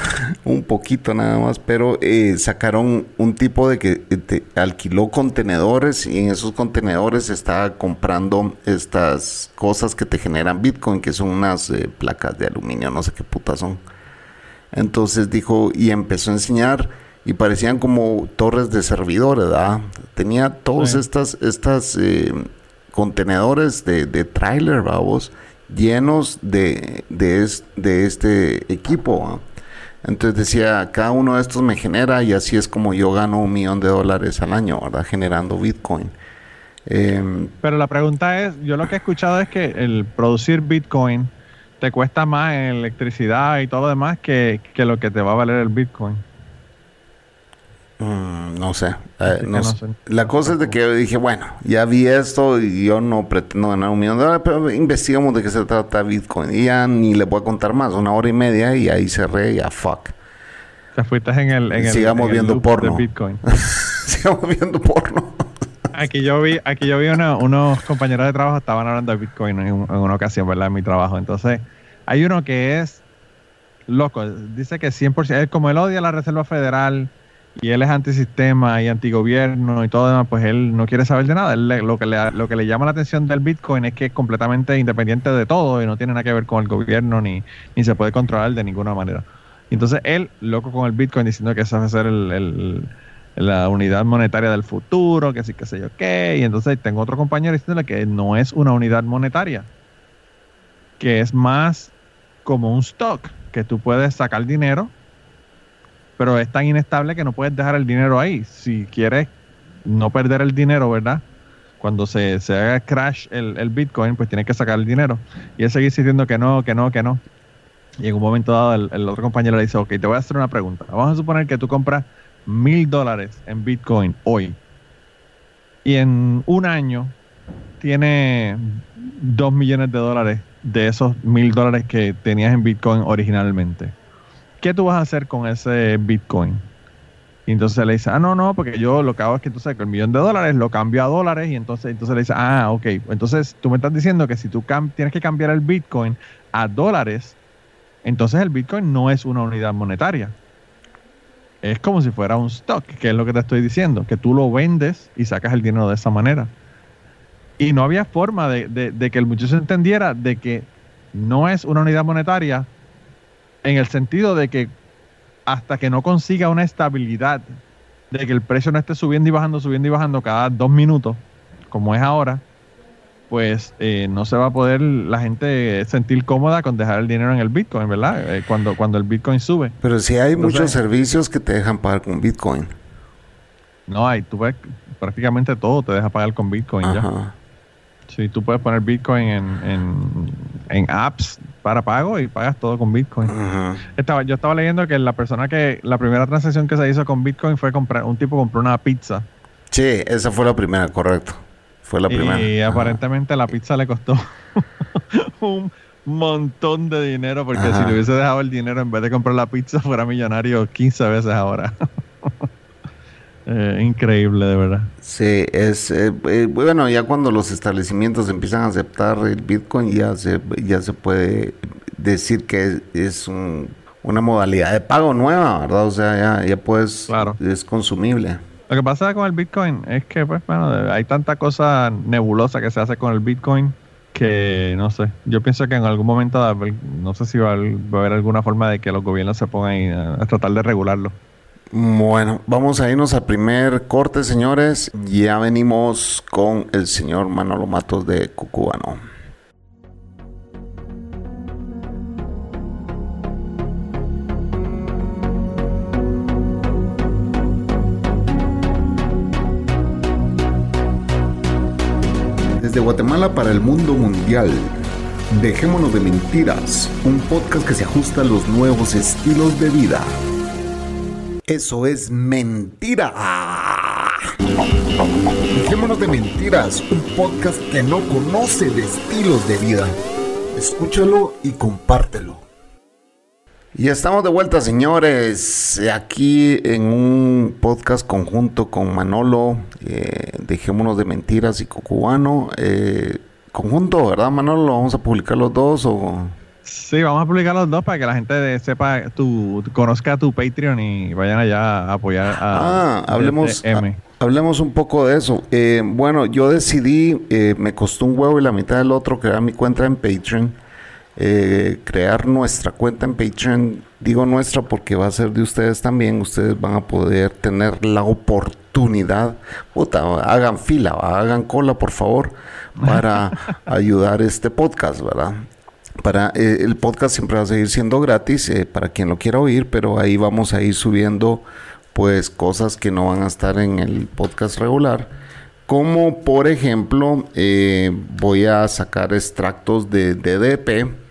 [SPEAKER 1] un poquito nada más, pero eh, sacaron un tipo de que eh, te alquiló contenedores y en esos contenedores estaba comprando estas cosas que te generan Bitcoin, que son unas eh, placas de aluminio, no sé qué putas son. Entonces dijo y empezó a enseñar y parecían como torres de servidores, ¿verdad? Tenía todos estas, estas eh, contenedores de, de trailer, vamos, llenos de, de, de este equipo. Entonces decía, cada uno de estos me genera y así es como yo gano un millón de dólares al año, ¿verdad? Generando Bitcoin.
[SPEAKER 2] Em, Pero la pregunta es, yo lo que he escuchado es que el producir Bitcoin te cuesta más en electricidad y todo lo demás que, que lo que te va a valer el Bitcoin.
[SPEAKER 1] Mm, no sé. Eh, la cosa es de que yo dije, bueno, ya vi esto y yo no pretendo ganar un millón de dólares, pero investigamos de qué se trata Bitcoin. Y ya ni le voy a contar más, una hora y media y ahí cerré, ya fuck.
[SPEAKER 2] Te fuiste en el. En
[SPEAKER 1] Sigamos viendo porno.
[SPEAKER 2] Bitcoin. <laughs>
[SPEAKER 1] Sigamos viendo porno.
[SPEAKER 2] aquí yo vi, aquí yo vi unos compañeros de trabajo estaban hablando de Bitcoin en, en, una ocasión, ¿verdad? En mi trabajo. Entonces, hay uno que es loco. Dice que 100%, como él odia la Reserva Federal y él es antisistema y antigobierno y todo demás, pues él no quiere saber de nada. lo, que le, lo que le llama la atención del Bitcoin es que es completamente independiente de todo y no tiene nada que ver con el gobierno ni, ni se puede controlar de ninguna manera. entonces él, loco con el Bitcoin, diciendo que esa va a ser la unidad monetaria del futuro, que sí, que sé yo qué. Y entonces tengo otro compañero diciéndole que no es una unidad monetaria, que es más como un stock, que tú puedes sacar dinero pero es tan inestable que no puedes dejar el dinero ahí. Si quieres no perder el dinero, ¿verdad? Cuando se, se haga crash el, el, Bitcoin, pues tienes que sacar el dinero. Y él sigue diciendo que no, que no, que no. Y en un momento dado el, otro compañero le dice, ok, te voy a hacer una pregunta. Vamos a suponer que tú compras mil dólares en Bitcoin hoy. Y en un año tiene dos millones de dólares de esos mil dólares que tenías en Bitcoin originalmente. ¿Qué tú vas a hacer con ese Bitcoin? Y entonces le dice, ah, no, no, porque yo lo que hago es que entonces el millón de dólares lo cambio a dólares y entonces, entonces le dice, ah, ok, entonces tú me estás diciendo que si tú tienes que cambiar el Bitcoin a dólares, entonces el Bitcoin no es una unidad monetaria. Es como si fuera un stock, que es lo que te estoy diciendo, que tú lo vendes y sacas el dinero de esa manera. Y no había forma de, de que el muchacho entendiera de que no es una unidad monetaria en el sentido de que hasta que no consiga una estabilidad de que el precio no esté subiendo y bajando, subiendo y bajando cada dos minutos, como es ahora, pues eh, no se va a poder la gente sentir cómoda con dejar el dinero en el Bitcoin, ¿verdad? Eh, cuando, cuando el Bitcoin sube.
[SPEAKER 1] Pero si hay muchos servicios que te dejan pagar con Bitcoin.
[SPEAKER 2] No hay, tú ves, prácticamente todo te deja pagar con Bitcoin ya. Sí, tú puedes poner Bitcoin en, en, apps para pago y pagas todo con Bitcoin. estaba, yo estaba leyendo que la persona que la primera transacción que se hizo con Bitcoin fue comprar un tipo compró una pizza.
[SPEAKER 1] Sí, esa fue la primera, correcto. Fue la primera.
[SPEAKER 2] Y aparentemente la pizza le costó <laughs> un montón de dinero porque si le hubiese dejado el dinero en vez de comprar la pizza fuera millonario 15 veces ahora. <laughs> Eh, increíble, de verdad.
[SPEAKER 1] Sí, es eh, eh, bueno, ya cuando los establecimientos empiezan a aceptar el Bitcoin, ya se, ya se puede decir que es, una modalidad de pago nueva, ¿verdad? O sea, ya, ya puedes, claro. es consumible.
[SPEAKER 2] Lo que pasa con el Bitcoin es que, pues, bueno, hay tanta cosa nebulosa que se hace con el Bitcoin que, no sé, yo pienso que en algún momento, no sé si va a, haber alguna forma de que los gobiernos se pongan a tratar de regularlo.
[SPEAKER 1] Bueno, vamos a irnos al primer corte, señores. Ya venimos con el señor Manolo Matos de Cucubano. Desde Guatemala para el mundo mundial. Dejémonos de mentiras, un podcast que se ajusta a los nuevos estilos de vida. Eso es mentira. Dejémonos de mentiras, un podcast que no conoce de estilos de vida. Escúchalo y compártelo. Y estamos de vuelta, señores, aquí en un podcast conjunto con Manolo. Eh, dejémonos de mentiras y Cocubano. Eh, conjunto, ¿verdad, Manolo? ¿Vamos a publicar los dos o...?
[SPEAKER 2] Sí, vamos a publicar los dos para que la gente sepa, tu, conozca tu Patreon y vayan allá a apoyar a
[SPEAKER 1] Ah, hablemos, hablemos un poco de eso. Eh, bueno, yo decidí, eh, me costó un huevo y la mitad del otro crear mi cuenta en Patreon. eh, crear nuestra cuenta en Patreon. Digo nuestra porque va a ser de ustedes también. Ustedes van a poder tener la oportunidad. Puta, hagan fila, hagan cola, por favor, para <laughs> ayudar este podcast, ¿verdad? Para, eh, el podcast siempre va a seguir siendo gratis eh, para quien lo quiera oír, pero ahí vamos a ir subiendo pues cosas que no van a estar en el podcast regular. Como por ejemplo, voy a sacar extractos de DDP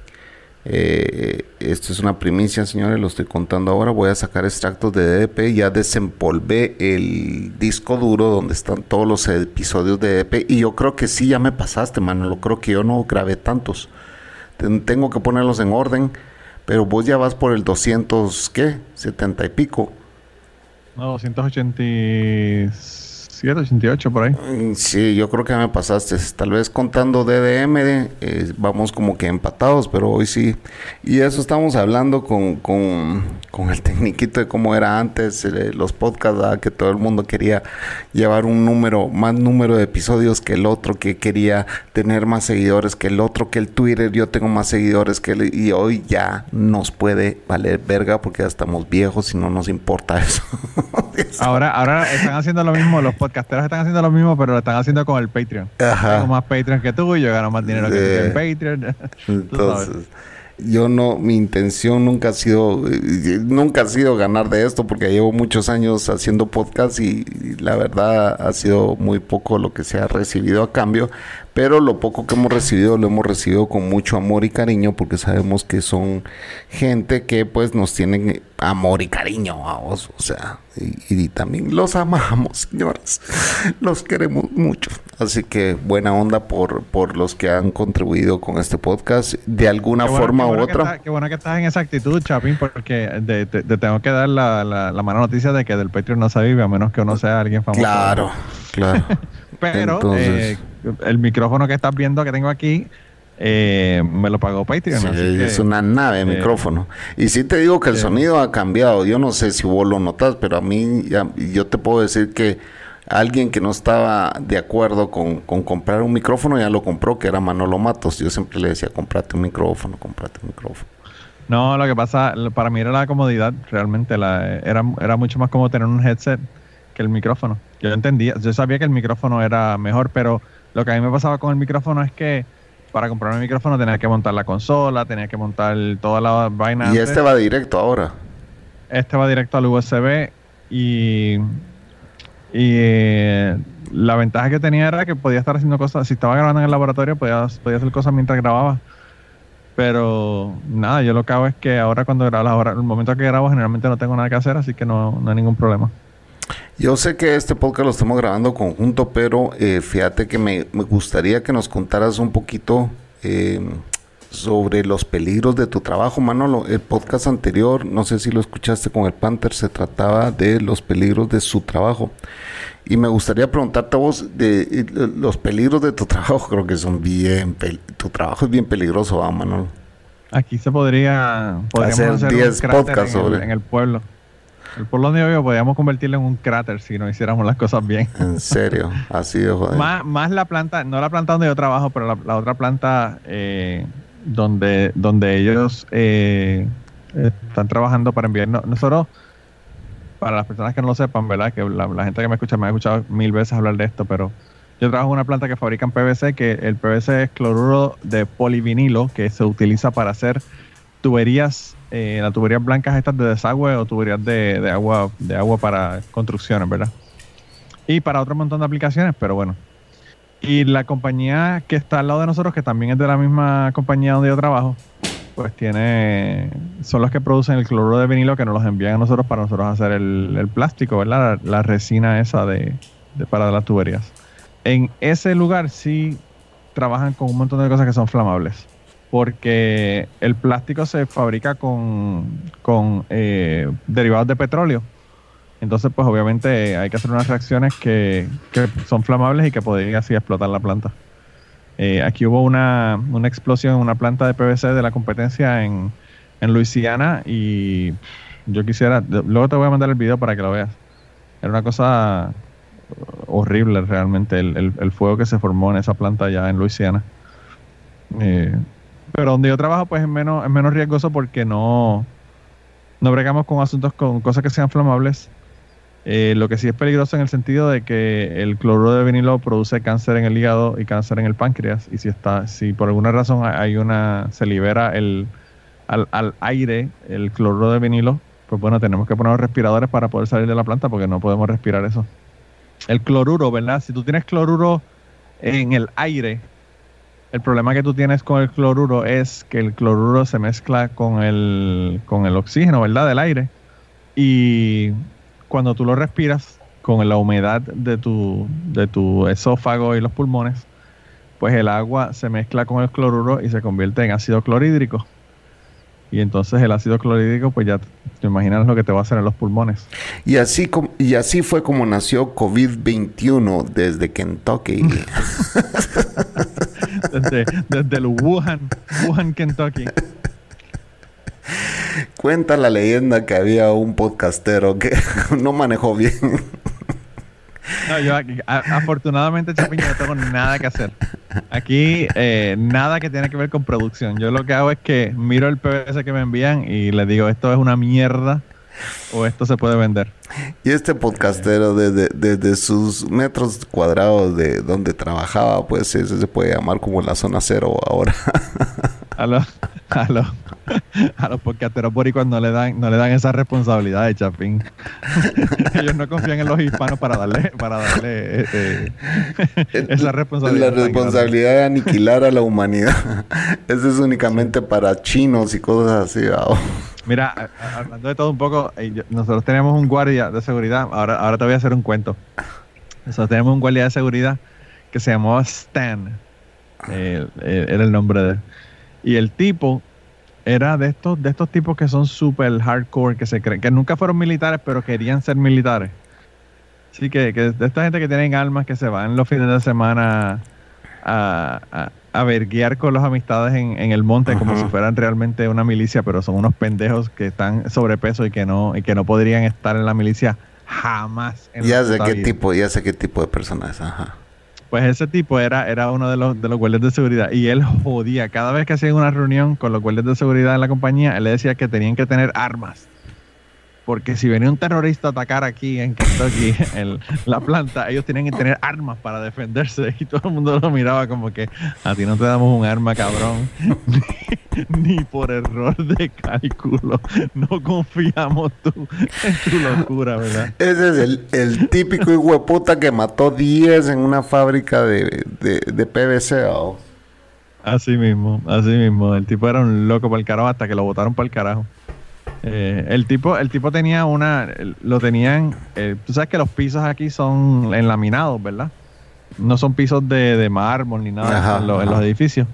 [SPEAKER 1] eh, esto es una primicia, señores, lo estoy contando ahora. Voy a sacar extractos de DDP. Ya desempolvé el disco duro donde están todos los episodios de DDP. Y yo creo que sí, ya me pasaste, mano. Lo creo que yo no grabé tantos. Tengo que ponerlos en orden. Pero vos ya vas por el 200, ¿qué? 70 y pico.
[SPEAKER 2] No, 286. 88 por ahí.
[SPEAKER 1] Mm, sí, yo creo que me pasaste. Tal vez contando DDM, eh, vamos como que empatados, pero hoy sí. Y eso estamos hablando con, con, con el tecniquito de cómo era antes, eh, los podcasts, que todo el mundo quería llevar un número, más número de episodios que el otro, que quería tener más seguidores que el otro, que el Twitter. Yo tengo más seguidores que él. Y hoy ya nos puede valer verga porque ya estamos viejos y no nos importa eso. <laughs>
[SPEAKER 2] ahora, ahora están haciendo lo mismo los podcasts podcasteros están haciendo lo mismo, pero lo están haciendo con el Patreon. Tengo más Patreon que tú y yo gano más dinero que tú en Patreon. <laughs>
[SPEAKER 1] Entonces, yo no, mi intención nunca ha sido, eh, nunca ha sido ganar de esto porque llevo muchos años haciendo podcast y, la verdad ha sido muy poco lo que se ha recibido a cambio, pero lo poco que hemos recibido lo hemos recibido con mucho amor y cariño porque sabemos que son gente que pues nos tienen amor y cariño a vos, o sea, y, también los amamos, <laughs> señores, los queremos mucho. Así que buena onda por, por los que han contribuido con este podcast de alguna forma u otra.
[SPEAKER 2] qué bueno que estás en esa actitud, Chapín, porque te, tengo que dar la, la, mala noticia de que del Patreon no se vive, a menos que uno sea alguien famoso.
[SPEAKER 1] Claro, claro. <laughs>
[SPEAKER 2] Pero eh, el micrófono que estás viendo que tengo aquí eh, me lo pagó Patreon.
[SPEAKER 1] es una nave de eh, micrófono. Y sí te digo que el sonido ha cambiado. Yo no sé si vos lo notas, pero a mí ya, yo te puedo decir que alguien que no estaba de acuerdo con, comprar un micrófono ya lo compró, que era Manolo Matos. Yo siempre le decía, comprate un micrófono, comprate un micrófono.
[SPEAKER 2] No, lo que pasa, para mí era la comodidad, realmente. La, era, era mucho más como tener un headset que el micrófono. Yo entendía, yo sabía que el micrófono era mejor, pero lo que a mí me pasaba con el micrófono es que para comprar un micrófono tenía que montar la consola, tenía que montar toda la vaina.
[SPEAKER 1] Y este va directo ahora.
[SPEAKER 2] Este va directo al USB y, y eh, la ventaja que tenía era que podía estar haciendo cosas, si estaba grabando en el laboratorio podía, podía hacer cosas mientras grababa. Pero nada, yo lo que hago es que ahora cuando grabo, ahora, el momento que grabo generalmente no tengo nada que hacer, así que no, no hay ningún problema.
[SPEAKER 1] Yo sé que este podcast lo estamos grabando conjunto, pero eh, fíjate que me, gustaría que nos contaras un poquito eh, sobre los peligros de tu trabajo, Manolo. El podcast anterior, no sé si lo escuchaste con el Panther, se trataba de los peligros de su trabajo. Y me gustaría preguntarte a vos de eh, los peligros de tu <laughs> trabajo, creo que son bien, tu trabajo es bien peligroso, ¿va, Manolo?
[SPEAKER 2] Aquí se podría,
[SPEAKER 1] hacer 10 podcasts sobre
[SPEAKER 2] en el pueblo. El Polonio obvio podríamos convertirlo en un cráter si no hiciéramos las cosas bien. <laughs>
[SPEAKER 1] En serio, así de joder.
[SPEAKER 2] Más, más la planta, no la planta donde yo trabajo, pero la, otra planta eh, donde, donde ellos eh, están trabajando para enviarnos. Nosotros, para las personas que no lo sepan, ¿verdad? Que la, gente que me escucha me ha escuchado mil veces hablar de esto, pero yo trabajo en una planta que fabrican PVC, que el PVC es cloruro de polivinilo, que se utiliza para hacer tuberías eh, las tuberías blancas estas de desagüe o tuberías de, agua de agua para construcciones, ¿verdad? Y para otro montón de aplicaciones, pero bueno. Y la compañía que está al lado de nosotros, que también es de la misma compañía donde yo trabajo, pues tiene son los que producen el cloruro de vinilo que nos los envían a nosotros para nosotros hacer el, plástico, ¿verdad? La, resina esa de, de, para las tuberías. En ese lugar sí trabajan con un montón de cosas que son flamables porque el plástico se fabrica con, eh, derivados de petróleo. Entonces, pues obviamente hay que hacer unas reacciones que, son flamables y que podrían así explotar la planta. Eh, aquí hubo una, explosión en una planta de PVC de la competencia en, en Luisiana y yo quisiera, luego te voy a mandar el video para que lo veas. Era una cosa horrible realmente el, fuego que se formó en esa planta allá en Luisiana. Eh, pero donde yo trabajo pues es menos, es menos riesgoso porque no, no bregamos con asuntos con cosas que sean flamables. Eh, lo que sí es peligroso en el sentido de que el cloruro de vinilo produce cáncer en el hígado y cáncer en el páncreas. Y si está, si por alguna razón hay una, se libera el, al, al aire el cloruro de vinilo, pues bueno, tenemos que poner respiradores para poder salir de la planta porque no podemos respirar eso. El cloruro, ¿verdad? Si tú tienes cloruro en el aire, el problema que tú tienes con el cloruro es que el cloruro se mezcla con el, con el oxígeno, ¿verdad? Del aire. Y cuando tú lo respiras con la humedad de tu, de tu esófago y los pulmones, pues el agua se mezcla con el cloruro y se convierte en ácido clorhídrico. Y entonces el ácido clorhídrico, pues ya te imaginas lo que te va a hacer en los pulmones.
[SPEAKER 1] Y así, y así fue como nació COVID-21 desde Kentucky. <laughs>
[SPEAKER 2] desde, desde el Wuhan, Wuhan, Kentucky.
[SPEAKER 1] Cuenta la leyenda que había un podcastero que <laughs> no manejó bien.
[SPEAKER 2] No, yo aquí, afortunadamente, Chapín, yo no tengo nada que hacer. Aquí, eh, nada que tiene que ver con producción. Yo lo que hago es que miro el PVC que me envían y le digo, esto es una mierda o esto se puede vender.
[SPEAKER 1] Y este podcastero, desde, desde sus metros cuadrados de donde trabajaba, pues ese se puede llamar como la zona cero ahora. <laughs>
[SPEAKER 2] A los, <laughs> a los, a los podcasteros boricuas no le dan, no le dan esa responsabilidad de Chapín. <laughs> Ellos no confían en los hispanos para darle, para darle eh, <laughs> eh, esa responsabilidad.
[SPEAKER 1] La responsabilidad de aniquilar a la humanidad. Eso es únicamente para chinos y cosas así.
[SPEAKER 2] Mira, hablando de todo un poco, eh, nosotros tenemos un guardia de seguridad. Ahora, ahora te voy a hacer un cuento. Nosotros tenemos un guardia de seguridad que se llamaba Stan. era el nombre de él. Y el tipo era de estos, de estos tipos que son super hardcore, que se creen, que nunca fueron militares, pero querían ser militares. Así que, que de esta gente que tienen almas que se van los fines de semana a, a, a verguiar con las amistades en, en el monte como si fueran realmente una milicia, pero son unos pendejos que están sobrepeso y que no, y que no podrían estar en la milicia jamás. En
[SPEAKER 1] ya sé qué tipo, ya sé qué tipo de personas, ajá.
[SPEAKER 2] Pues ese tipo era, era uno de los, de los guardias de seguridad y él jodía. Cada vez que hacían una reunión con los guardias de seguridad en la compañía, él le decía que tenían que tener armas porque si venía un terrorista a atacar aquí en Kentucky, <laughs> en la planta, ellos tienen que tener armas para defenderse. Y todo el mundo lo miraba como que a ti no te damos un arma, cabrón. <laughs> ni, por error de cálculo. No confiamos tú, en tu locura, ¿verdad?
[SPEAKER 1] Ese es el, el típico hueputa que mató 10 en una fábrica de, de, de PVC.
[SPEAKER 2] Así mismo, así mismo. El tipo era un loco para el carajo hasta que lo botaron para el carajo. Eh, el tipo, el tipo tenía una, lo tenían, eh, tú sabes que los pisos aquí son enlaminados, ¿verdad? No son pisos de, de mármol ni nada en, los edificios.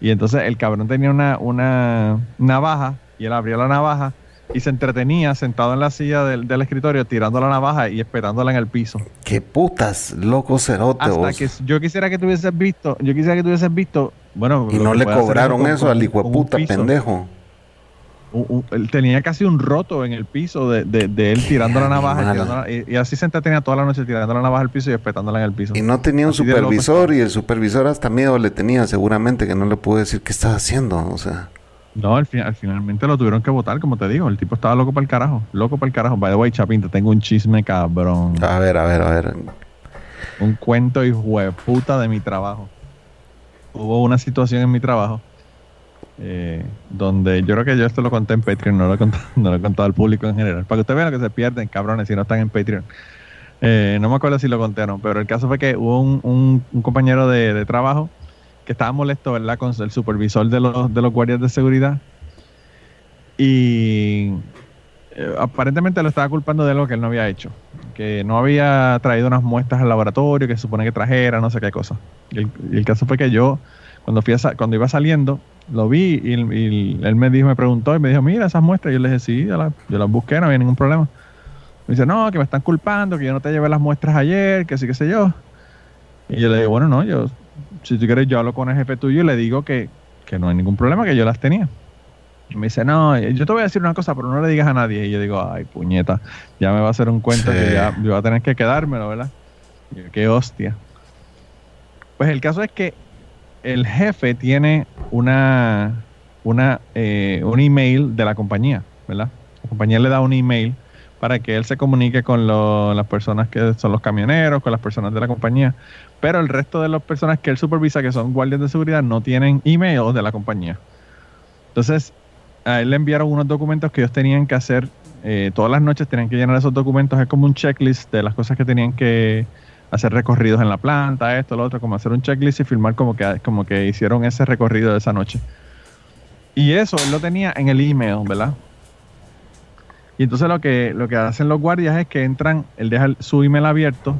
[SPEAKER 2] Y entonces el cabrón tenía una, una navaja y él abrió la navaja y se entretenía sentado en la silla del, escritorio tirando la navaja y espetándola en el piso.
[SPEAKER 1] ¡Qué putas, loco cerote!
[SPEAKER 2] Hasta que yo quisiera que tuvieses visto, yo quisiera que tuvieses visto, bueno...
[SPEAKER 1] Y no le cobraron eso al hijo puta pendejo
[SPEAKER 2] él tenía casi un roto en el piso de, de, él tirando la navaja y, así se entretenía toda la noche tirando la navaja al piso y espetándola en el piso.
[SPEAKER 1] Y no tenía un supervisor y el supervisor hasta miedo le tenía seguramente que no le pudo decir qué estás haciendo, o sea.
[SPEAKER 2] No, al, final, finalmente lo tuvieron que votar, como te digo. El tipo estaba loco para el carajo. Loco para el carajo. By the way, Chapín, te tengo un chisme cabrón.
[SPEAKER 1] A ver, a ver, a ver.
[SPEAKER 2] Un cuento hijo de puta de mi trabajo. Hubo una situación en mi trabajo eh, donde yo creo que yo esto lo conté en Patreon, no lo he contado, <laughs> no al público en general, para que ustedes vean lo que se pierden, cabrones, si no están en Patreon. Eh, no me acuerdo si lo contaron, pero el caso fue que hubo un, compañero de, trabajo que estaba molesto, ¿verdad?, con el supervisor de los, guardias de seguridad y eh, aparentemente lo estaba culpando de algo que él no había hecho, que no había traído unas muestras al laboratorio que se supone que trajera, no sé qué cosa. Y el, y el caso fue que yo, cuando, fui cuando iba saliendo, lo vi y, él me dijo, me preguntó y me dijo, mira esas muestras. Y yo le dije, sí, yo, las busqué, no había ningún problema. Me dice, no, que me están culpando, que yo no te llevé las muestras ayer, que sí, qué sé yo. Y yo le digo, bueno, no, yo, si tú quieres, yo hablo con el jefe tuyo y le digo que, que no hay ningún problema, que yo las tenía. Y me dice, no, yo te voy a decir una cosa, pero no le digas a nadie. Y yo digo, ay, puñeta, ya me va a hacer un cuento que ya yo voy a tener que quedármelo, ¿verdad? Y yo, qué hostia. Pues el caso es que el jefe tiene una, eh, un email de la compañía, ¿verdad? La compañía le da un email para que él se comunique con las personas que son los camioneros, con las personas de la compañía. Pero el resto de las personas que él supervisa, que son guardias de seguridad, no tienen email de la compañía. Entonces, a él le enviaron unos documentos que ellos tenían que hacer eh, todas las noches, tenían que llenar esos documentos. Es como un checklist de las cosas que tenían que hacer recorridos en la planta, esto, lo otro, como hacer un checklist y firmar como que, como que hicieron ese recorrido de esa noche. Y eso él lo tenía en el email, ¿verdad? Y entonces lo que, lo que hacen los guardias es que entran, él deja su email abierto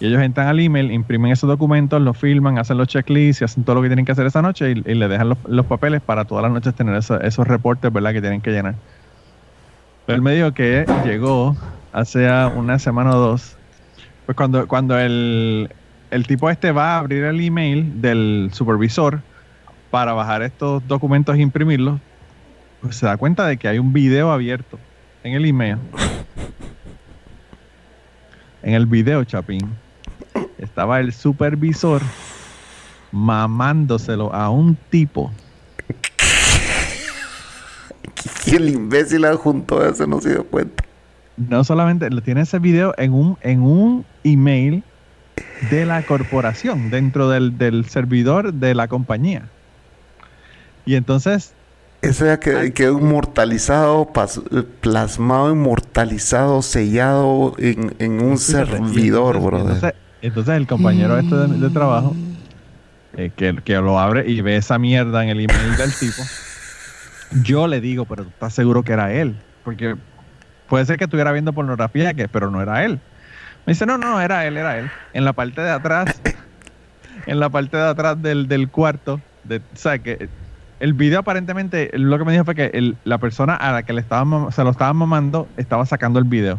[SPEAKER 2] y ellos entran al email, imprimen esos documentos, los filman, hacen los checklists y hacen todo lo que tienen que hacer esa noche y, le dejan los, papeles para todas las noches tener esos reportes, ¿verdad? Que tienen que llenar. Pero él me dijo que llegó hace una semana o dos, pues cuando, cuando el, el tipo este va a abrir el email del supervisor para bajar estos documentos e imprimirlos, pues se da cuenta de que hay un video abierto en el email, en el video, Chapín, estaba el supervisor mamándoselo a un tipo. <laughs>
[SPEAKER 1] Y el imbécil adjuntó eso no se dio cuenta.
[SPEAKER 2] No solamente tiene ese video en un, en un email de la corporación, dentro del, del servidor de la compañía. Y entonces
[SPEAKER 1] eso ya quedó, inmortalizado, plasmado, inmortalizado, sellado en, un servidor, brother.
[SPEAKER 2] Entonces, el compañero este de, trabajo, eh, que, que, lo abre y ve esa mierda en el email del tipo, yo le digo, pero tú estás seguro que era él. Porque puede ser que estuviera viendo pornografía, que, pero no era él. Me dice, no, no, era él, era él. En la parte de atrás, <coughs> en la parte de atrás del, del cuarto, de, o sea, que el video aparentemente, lo que me dijo fue que la persona a la que le estaba, se lo estaba mamando estaba sacando el video.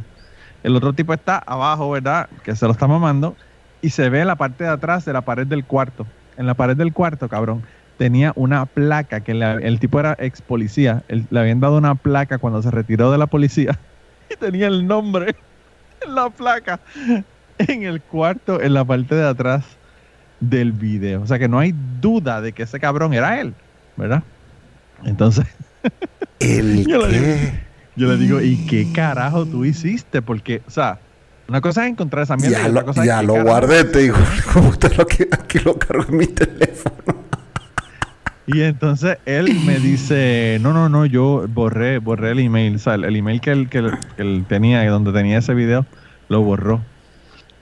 [SPEAKER 2] El otro tipo está abajo, ¿verdad? Que se lo está mamando y se ve la parte de atrás de la pared del cuarto. En la pared del cuarto, cabrón, tenía una placa que el tipo era ex policía. le habían dado una placa cuando se retiró de la policía <laughs> y tenía el nombre en la placa en el cuarto, en la parte de atrás del video. O sea que no hay duda de que ese cabrón era él. ¿verdad? Entonces, <laughs>
[SPEAKER 1] ¿El <laughs>
[SPEAKER 2] yo, Le digo, yo le digo, ¿y qué carajo tú hiciste? Porque, o sea, una cosa es encontrar esa mierda.
[SPEAKER 1] Ya lo, cosa ya lo guardé, te digo, <laughs> usted lo que aquí lo cargo en mi teléfono.
[SPEAKER 2] Y entonces él me dice, no, no, no, yo borré, borré el email, o sea, el, email que él, que, él, tenía, donde tenía ese video, lo borró.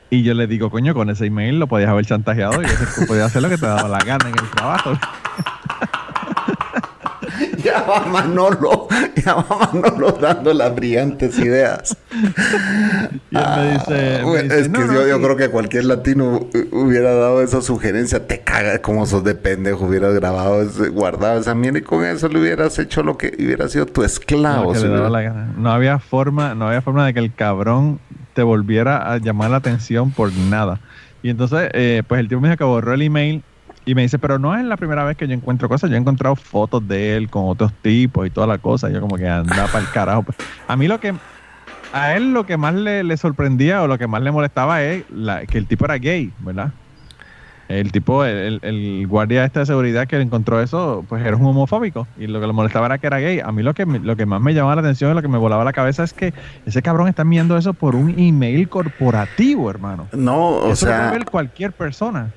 [SPEAKER 2] Y yo le digo, coño, con ese email lo podías haber chantajeado y podías hacer lo que te daba la gana en el trabajo. <laughs>
[SPEAKER 1] ya va Manolo, ya va Manolo dando las brillantes ideas. <laughs>
[SPEAKER 2] Y él me dice,
[SPEAKER 1] ah, es que yo, creo que cualquier latino hubiera dado esa sugerencia, te cagas como sos de pendejo, hubieras grabado, guardado esa mierda y con eso le hubieras hecho lo que hubiera sido tu esclavo.
[SPEAKER 2] No, había forma, no había forma de que el cabrón te volviera a llamar la atención por nada. Y entonces, eh, pues el tío me dijo que borró el email y me dice, pero no es la primera vez que yo encuentro cosas. Yo he encontrado fotos de él con otros tipos y toda la cosa. Yo como que anda para el carajo. Pues, a mí lo que... A él lo que más le, sorprendía o lo que más le molestaba es que el tipo era gay, ¿verdad? El tipo, el, guardia este de seguridad que encontró eso, pues era un homofóbico. Y lo que le molestaba era que era gay. A mí lo que, lo que más me llamaba la atención y lo que me volaba la cabeza es que ese cabrón está enviando eso por un email corporativo, hermano.
[SPEAKER 1] No, o
[SPEAKER 2] eso
[SPEAKER 1] sea.
[SPEAKER 2] Ver cualquier persona.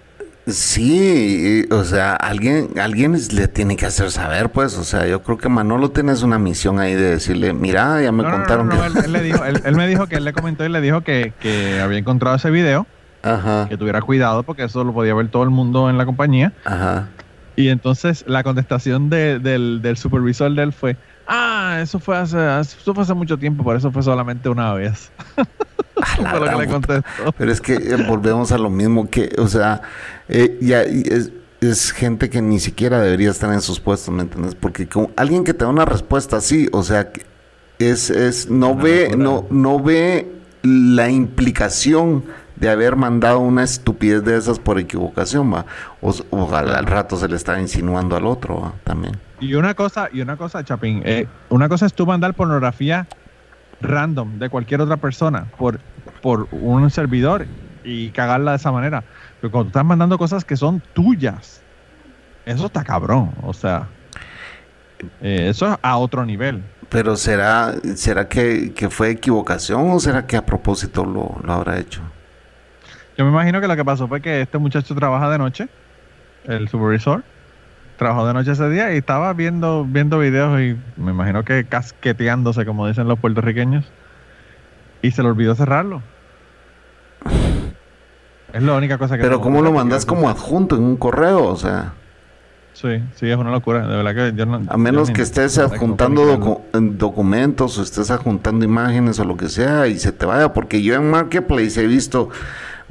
[SPEAKER 1] Sí, o sea, alguien, alguien le tiene que hacer saber, pues, o sea, yo creo que Manolo tienes una misión ahí de decirle, mira, ya me contaron
[SPEAKER 2] que... él, le dijo, él, me dijo que él le comentó y le dijo que, que había encontrado ese video, <laughs> Ajá. que tuviera cuidado porque eso lo podía ver todo el mundo en la compañía. Ajá. Y entonces la contestación del, del supervisor de él fue, ah, eso fue hace, eso fue hace mucho tiempo, por eso fue solamente una vez. <laughs> <laughs>
[SPEAKER 1] Pero es que eh, volvemos a lo mismo que, o sea, eh, ya es, gente que ni siquiera debería estar en sus puestos, ¿me entiendes? Porque con alguien que te da una respuesta así, o sea, es, es no ve, no, no ve la implicación de haber mandado una estupidez de esas por equivocación, va. O, al, rato se le está insinuando al otro, también.
[SPEAKER 2] Y una cosa, y una cosa, Chapín, eh, una cosa es tú mandar pornografía random de cualquier otra persona por, por un servidor y cagarla de esa manera. Pero cuando estás mandando cosas que son tuyas, Eso está cabrón, o sea, eh, eso es a otro nivel.
[SPEAKER 1] Pero ¿será, será que, fue equivocación o será que a propósito lo, lo, habrá hecho?
[SPEAKER 2] Yo me imagino que lo que pasó fue que este muchacho trabaja de noche, el supervisor, trabajó de noche ese día y estaba viendo, viendo videos y me imagino que casqueteándose, como dicen los puertorriqueños, y se le olvidó cerrarlo. Es la única cosa que...
[SPEAKER 1] Pero ¿cómo lo mandas como adjunto en un correo? O sea...
[SPEAKER 2] Sí, sí, es una locura. De verdad que yo no...
[SPEAKER 1] A menos que estés adjuntando documentos o estés adjuntando imágenes o lo que sea y se te vaya. Porque yo en Marketplace he visto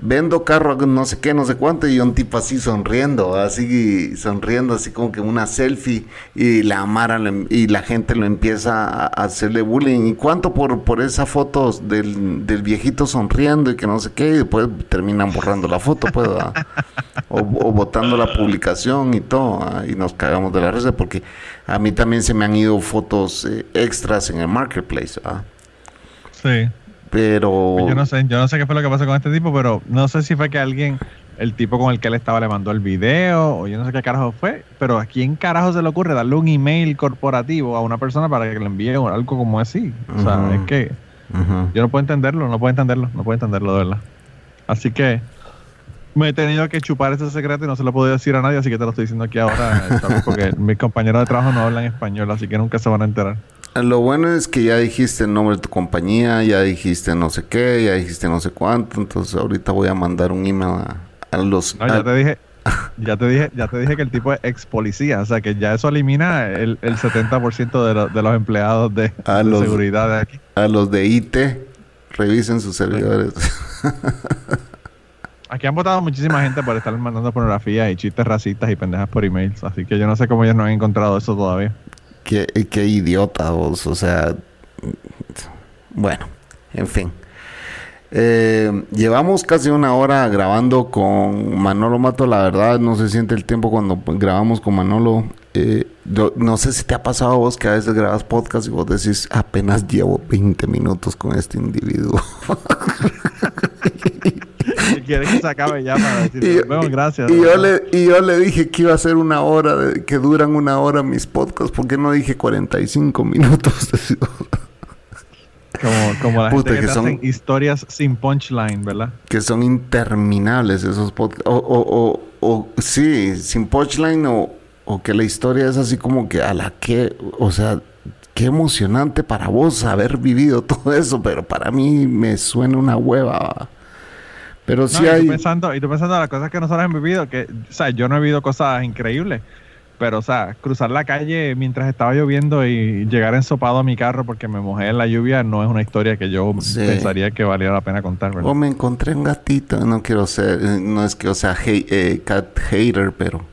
[SPEAKER 1] vendo carro, no sé qué, no sé cuánto, y un tipo así sonriendo, así sonriendo, así como que una selfie, y la amara y la gente lo empieza a, hacerle bullying. ¿Y cuánto por, por esa foto del, del, viejito sonriendo y que no sé qué? Y después terminan borrando la foto, pues, o, o botando la publicación y todo, y nos cagamos de la risa, porque a mí también se me han ido fotos eh, extras en el marketplace.
[SPEAKER 2] Sí.
[SPEAKER 1] Pero.
[SPEAKER 2] Pues yo no sé, yo no sé qué fue lo que pasó con este tipo, pero no sé si fue que alguien, el tipo con el que él estaba le mandó el video, o yo no sé qué carajo fue, pero ¿a quién carajo se le ocurre darle un email corporativo a una persona para que le envíe algo como así? O sea, es que yo no puedo entenderlo, no puedo entenderlo, no puedo entenderlo de verdad. Así que me he tenido que chupar ese secreto y no se lo puedo decir a nadie, así que te lo estoy diciendo aquí ahora, porque mis compañeros de trabajo no hablan español, así que nunca se van a enterar.
[SPEAKER 1] Lo bueno es que ya dijiste el nombre de tu compañía, ya dijiste no sé qué, ya dijiste no sé cuánto, entonces ahorita voy a mandar un email a, los...
[SPEAKER 2] No, ya te dije, <laughs> ya te dije, ya te dije que el tipo es ex policía, o sea que ya eso elimina el, el 70% de, de, los empleados de, seguridad de aquí.
[SPEAKER 1] A los de IT, revisen sus servidores. <laughs>
[SPEAKER 2] Aquí han votado muchísima gente por estar mandando pornografía y chistes racistas y pendejas por emails, así que yo no sé cómo ellos no han encontrado eso todavía.
[SPEAKER 1] Qué, qué idiota vos, o sea, bueno, en fin. Eh, llevamos casi una hora grabando con Manolo Mato, la verdad no se siente el tiempo cuando grabamos con Manolo. Eh, no sé si te ha pasado a vos que a veces grabas podcast y vos decís apenas llevo 20 minutos con este individuo. <laughs>
[SPEAKER 2] que se acabe ya para decir, <laughs> y, bueno, gracias.
[SPEAKER 1] Y yo, le, y yo le dije que iba a ser una hora, de, que duran una hora mis podcasts, ¿por qué no dije 45 minutos? <laughs>
[SPEAKER 2] como, como la gente que, son historias sin punchline, ¿verdad?
[SPEAKER 1] Que son interminables esos podcasts. O, o, o, o sí, sin punchline o, o que la historia es así como que a la que, o sea, qué emocionante para vos haber vivido <laughs> todo eso, pero para mí me suena una hueva. Pero sí hay...
[SPEAKER 2] Y tú, pensando, y tú pensando en las cosas que nosotros hemos vivido, que, o sea, yo no he vivido cosas increíbles, pero, o sea, cruzar la calle mientras estaba lloviendo y llegar ensopado a mi carro porque me mojé en la lluvia no es una historia que yo pensaría que valiera la pena contar, ¿verdad?
[SPEAKER 1] O me encontré un gatito, no quiero ser, no es que, o sea, eh, cat hater, pero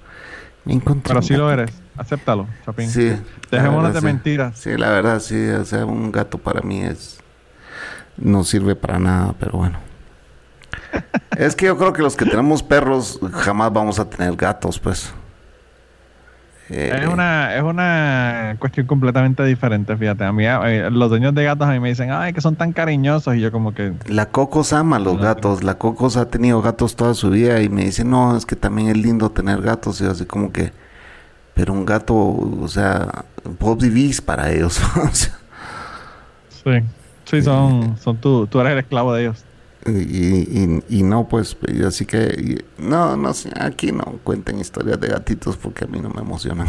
[SPEAKER 1] me encontré
[SPEAKER 2] Pero sí lo eres, acéptalo, Chapín. Sí. Dejémonos de mentiras.
[SPEAKER 1] Sí, la verdad, sí, o sea, un gato para mí es, no sirve para nada, pero bueno es que yo creo que los que tenemos perros jamás vamos a tener gatos, pues.
[SPEAKER 2] es, una, es una cuestión completamente diferente, fíjate. A mí, eh, los dueños de gatos a mí me dicen, ay, que son tan cariñosos. Y yo como que...
[SPEAKER 1] La Cocos ama los gatos. La Cocos ha tenido gatos toda su vida y me dice, no, es que también es lindo tener gatos. Y así como que... Pero un gato, o sea, vos vivís para ellos. <laughs>
[SPEAKER 2] sí, sí, son, son tú, tú eres el esclavo de ellos.
[SPEAKER 1] Y, y, no, pues, así que, no, no, aquí no cuenten historias de gatitos porque a mí no me emocionan.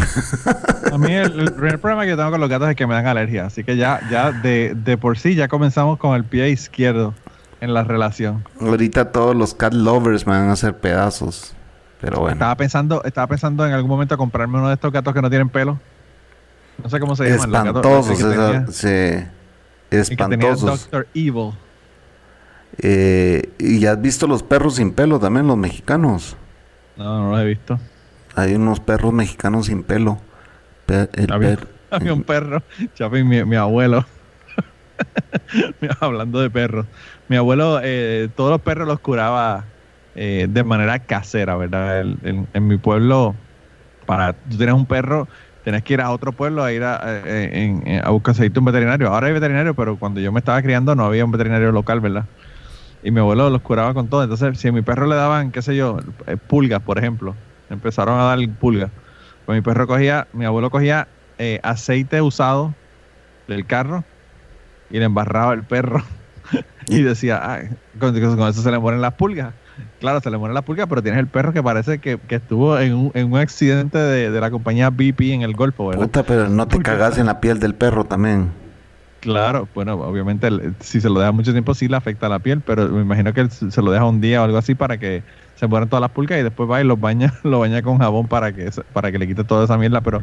[SPEAKER 2] A mí el, primer problema que tengo con los gatos es que me dan alergia, así que ya, ya de, de por sí ya comenzamos con el pie izquierdo en la relación.
[SPEAKER 1] Ahorita todos los cat lovers me van a hacer pedazos, pero bueno.
[SPEAKER 2] Estaba pensando, estaba pensando en algún momento comprarme uno de estos gatos que no tienen pelo. No sé cómo se llaman.
[SPEAKER 1] Espantosos, los gatos, sí. Espantosos.
[SPEAKER 2] Doctor Evil.
[SPEAKER 1] Eh, ¿Y has visto los perros sin pelo también, los mexicanos?
[SPEAKER 2] No, no los he visto.
[SPEAKER 1] Hay unos perros mexicanos sin pelo. <laughs>
[SPEAKER 2] había, un perro, Chapi, mi, abuelo. <laughs> Hablando de perros. Mi abuelo, eh, todos los perros los curaba eh, de manera casera, ¿verdad? en, mi pueblo, para tú tienes un perro, tienes que ir a otro pueblo a ir a, a buscar un veterinario. Ahora hay veterinario, pero cuando yo me estaba criando no había un veterinario local, ¿verdad? Y mi abuelo los curaba con todo. Entonces, si a mi perro le daban, qué sé yo, eh, pulgas, por ejemplo, empezaron a dar pulgas. Pues mi perro cogía, mi abuelo cogía eh, aceite usado del carro y le embarraba el perro <laughs> y decía, Ay, con, eso se le mueren las pulgas. Claro, se le mueren las pulgas, pero tienes el perro que parece que, estuvo en un, en un accidente de, la compañía BP en el Golfo, ¿verdad?
[SPEAKER 1] Puta, pero no te cagas en la piel del perro también.
[SPEAKER 2] Claro, bueno, obviamente si se lo deja mucho tiempo sí le afecta a la piel, pero me imagino que se lo deja un día o algo así para que se mueran todas las pulgas y después va y los baña, <laughs> lo baña con jabón para que para que le quite toda esa mierda, pero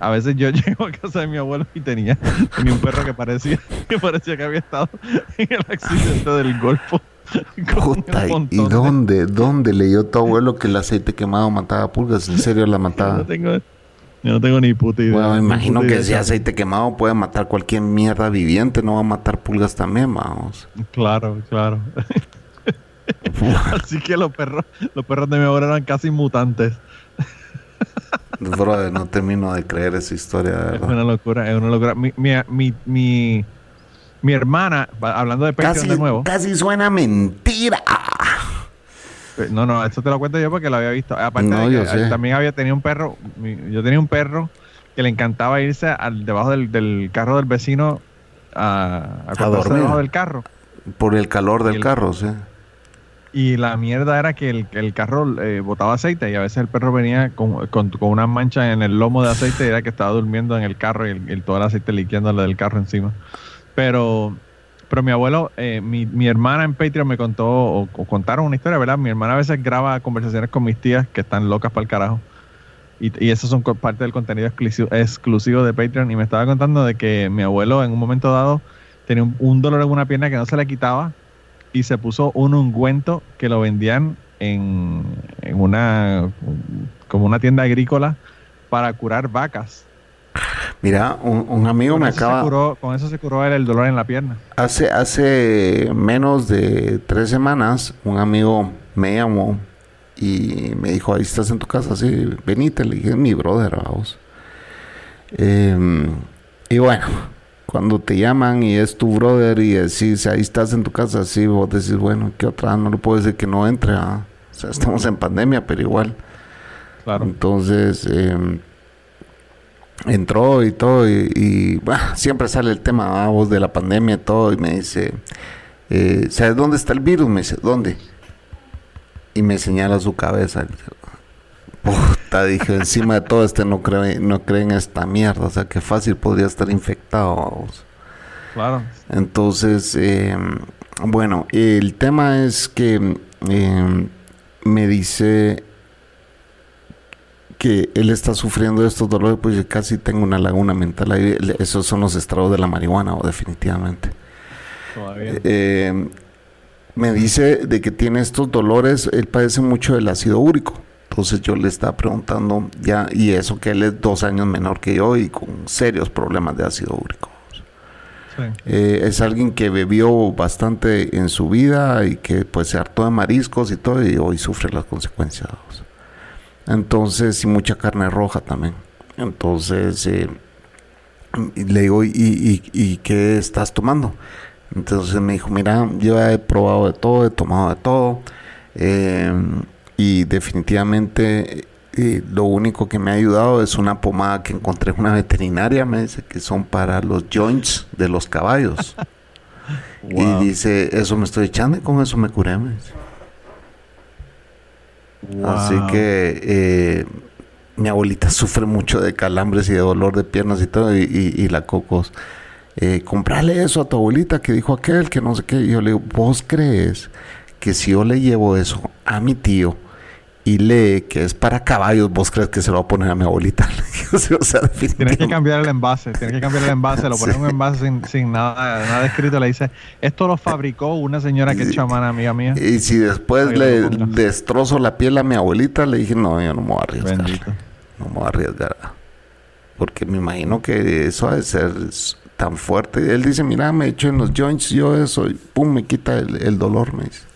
[SPEAKER 2] a veces yo <laughs> llego a casa de mi abuelo y tenía, un perro que parecía <laughs> que parecía que había estado en el accidente del Golfo.
[SPEAKER 1] Puta, ¿y dónde, dónde leyó tu abuelo que el aceite quemado mataba pulgas? ¿En serio la mataba?
[SPEAKER 2] no tengo, yo no tengo ni puta idea.
[SPEAKER 1] Bueno, me imagino que ese aceite quemado puede matar cualquier mierda viviente, no va a matar pulgas también, vamos.
[SPEAKER 2] Claro, claro. <laughs> Así que los perros, los perros de mi abuela eran casi mutantes.
[SPEAKER 1] Brother, no termino de creer esa historia.
[SPEAKER 2] Es una locura, es una locura. Mi, mi, mi, mi, hermana, hablando de Patreon de nuevo.
[SPEAKER 1] Casi suena mentira.
[SPEAKER 2] Eh, no, no, esto te lo cuento yo porque lo había visto. Aparte de también había tenido un perro, yo tenía un perro que le encantaba irse al debajo del, carro del vecino a, a, dormir debajo del carro.
[SPEAKER 1] Por el calor del carro, sí.
[SPEAKER 2] Y la mierda era que el, el carro eh, botaba aceite y a veces el perro venía con, con, una mancha en el lomo de aceite y era que estaba durmiendo en el carro y, el, todo el aceite liquiándole del carro encima. Pero pero mi abuelo, eh, mi, mi, hermana en Patreon me contó, o, contaron una historia, ¿verdad? Mi hermana a veces graba conversaciones con mis tías que están locas para el carajo. Y, y eso son parte del contenido exclusivo, exclusivo de Patreon. Y me estaba contando de que mi abuelo en un momento dado tenía un, dolor en una pierna que no se le quitaba y se puso un ungüento que lo vendían en, en una como una tienda agrícola para curar vacas.
[SPEAKER 1] Mira, un, amigo me acaba...
[SPEAKER 2] con eso se curó el dolor en la pierna.
[SPEAKER 1] Hace, hace menos de tres semanas, un amigo me llamó y me dijo, ahí estás en tu casa, sí, venite, le dije, mi brother, vamos. Em, y bueno, cuando te llaman y es tu brother y decís, ahí estás en tu casa, sí, vos decís, bueno, ¿qué otra? No lo puedo decir que no entre, o sea, estamos en pandemia, pero igual. Claro. Entonces, eh, entró y todo, y, siempre sale el tema, voz de la pandemia y todo, y me dice, eh, ¿sabes dónde está el virus? Me dice, ¿dónde? Y me señala su cabeza. Puta, dije, encima de todo este no cree, no creen esta mierda, o sea, que fácil podría estar infectado. Vamos.
[SPEAKER 2] Claro.
[SPEAKER 1] Entonces, eh, bueno, el tema es que eh, me dice que él está sufriendo estos dolores, pues yo casi tengo una laguna mental ahí. Esos son los estragos de la marihuana, o definitivamente. Eh, me dice de que tiene estos dolores, él padece mucho del ácido úrico. Entonces yo le estaba preguntando ya, y eso que él es dos años menor que yo y con serios problemas de ácido úrico. Eh, es alguien que bebió bastante en su vida y que pues se hartó de mariscos y todo y hoy sufre las consecuencias. Entonces, y mucha carne roja también. Entonces, eh, le digo, ¿y, y, qué estás tomando? Entonces me dijo, mira, yo he probado de todo, he tomado de todo. Em, y definitivamente eh, lo único que me ha ayudado es una pomada que encontré en una veterinaria, me dice que son para los joints de los caballos. <laughs> Y dice, eso me estoy echando y con eso me curé. Me dice. Así que eh, mi abuelita sufre mucho de calambres y de dolor de piernas y todo, y, la cocos. Eh, comprale eso a tu abuelita que dijo aquel, que no sé qué. Y yo le digo, ¿vos crees que si yo le llevo eso a mi tío, y lee que es para caballos, vos crees que se lo va a poner a mi abuelita. <laughs>
[SPEAKER 2] o sea, tienes que cambiar el envase, tienes que cambiar el envase, lo <laughs> pones en un envase sin, nada, nada escrito, le dice, esto lo fabricó una señora que es chamana, amiga mía.
[SPEAKER 1] Y si después le destrozo la piel a mi abuelita, le dije, no, yo no me voy a arriesgar. No me voy a arriesgar. Porque me imagino que eso ha de ser tan fuerte. Él dice, mira, me echo en los joints yo eso, y pum, me quita el, el dolor, me dice.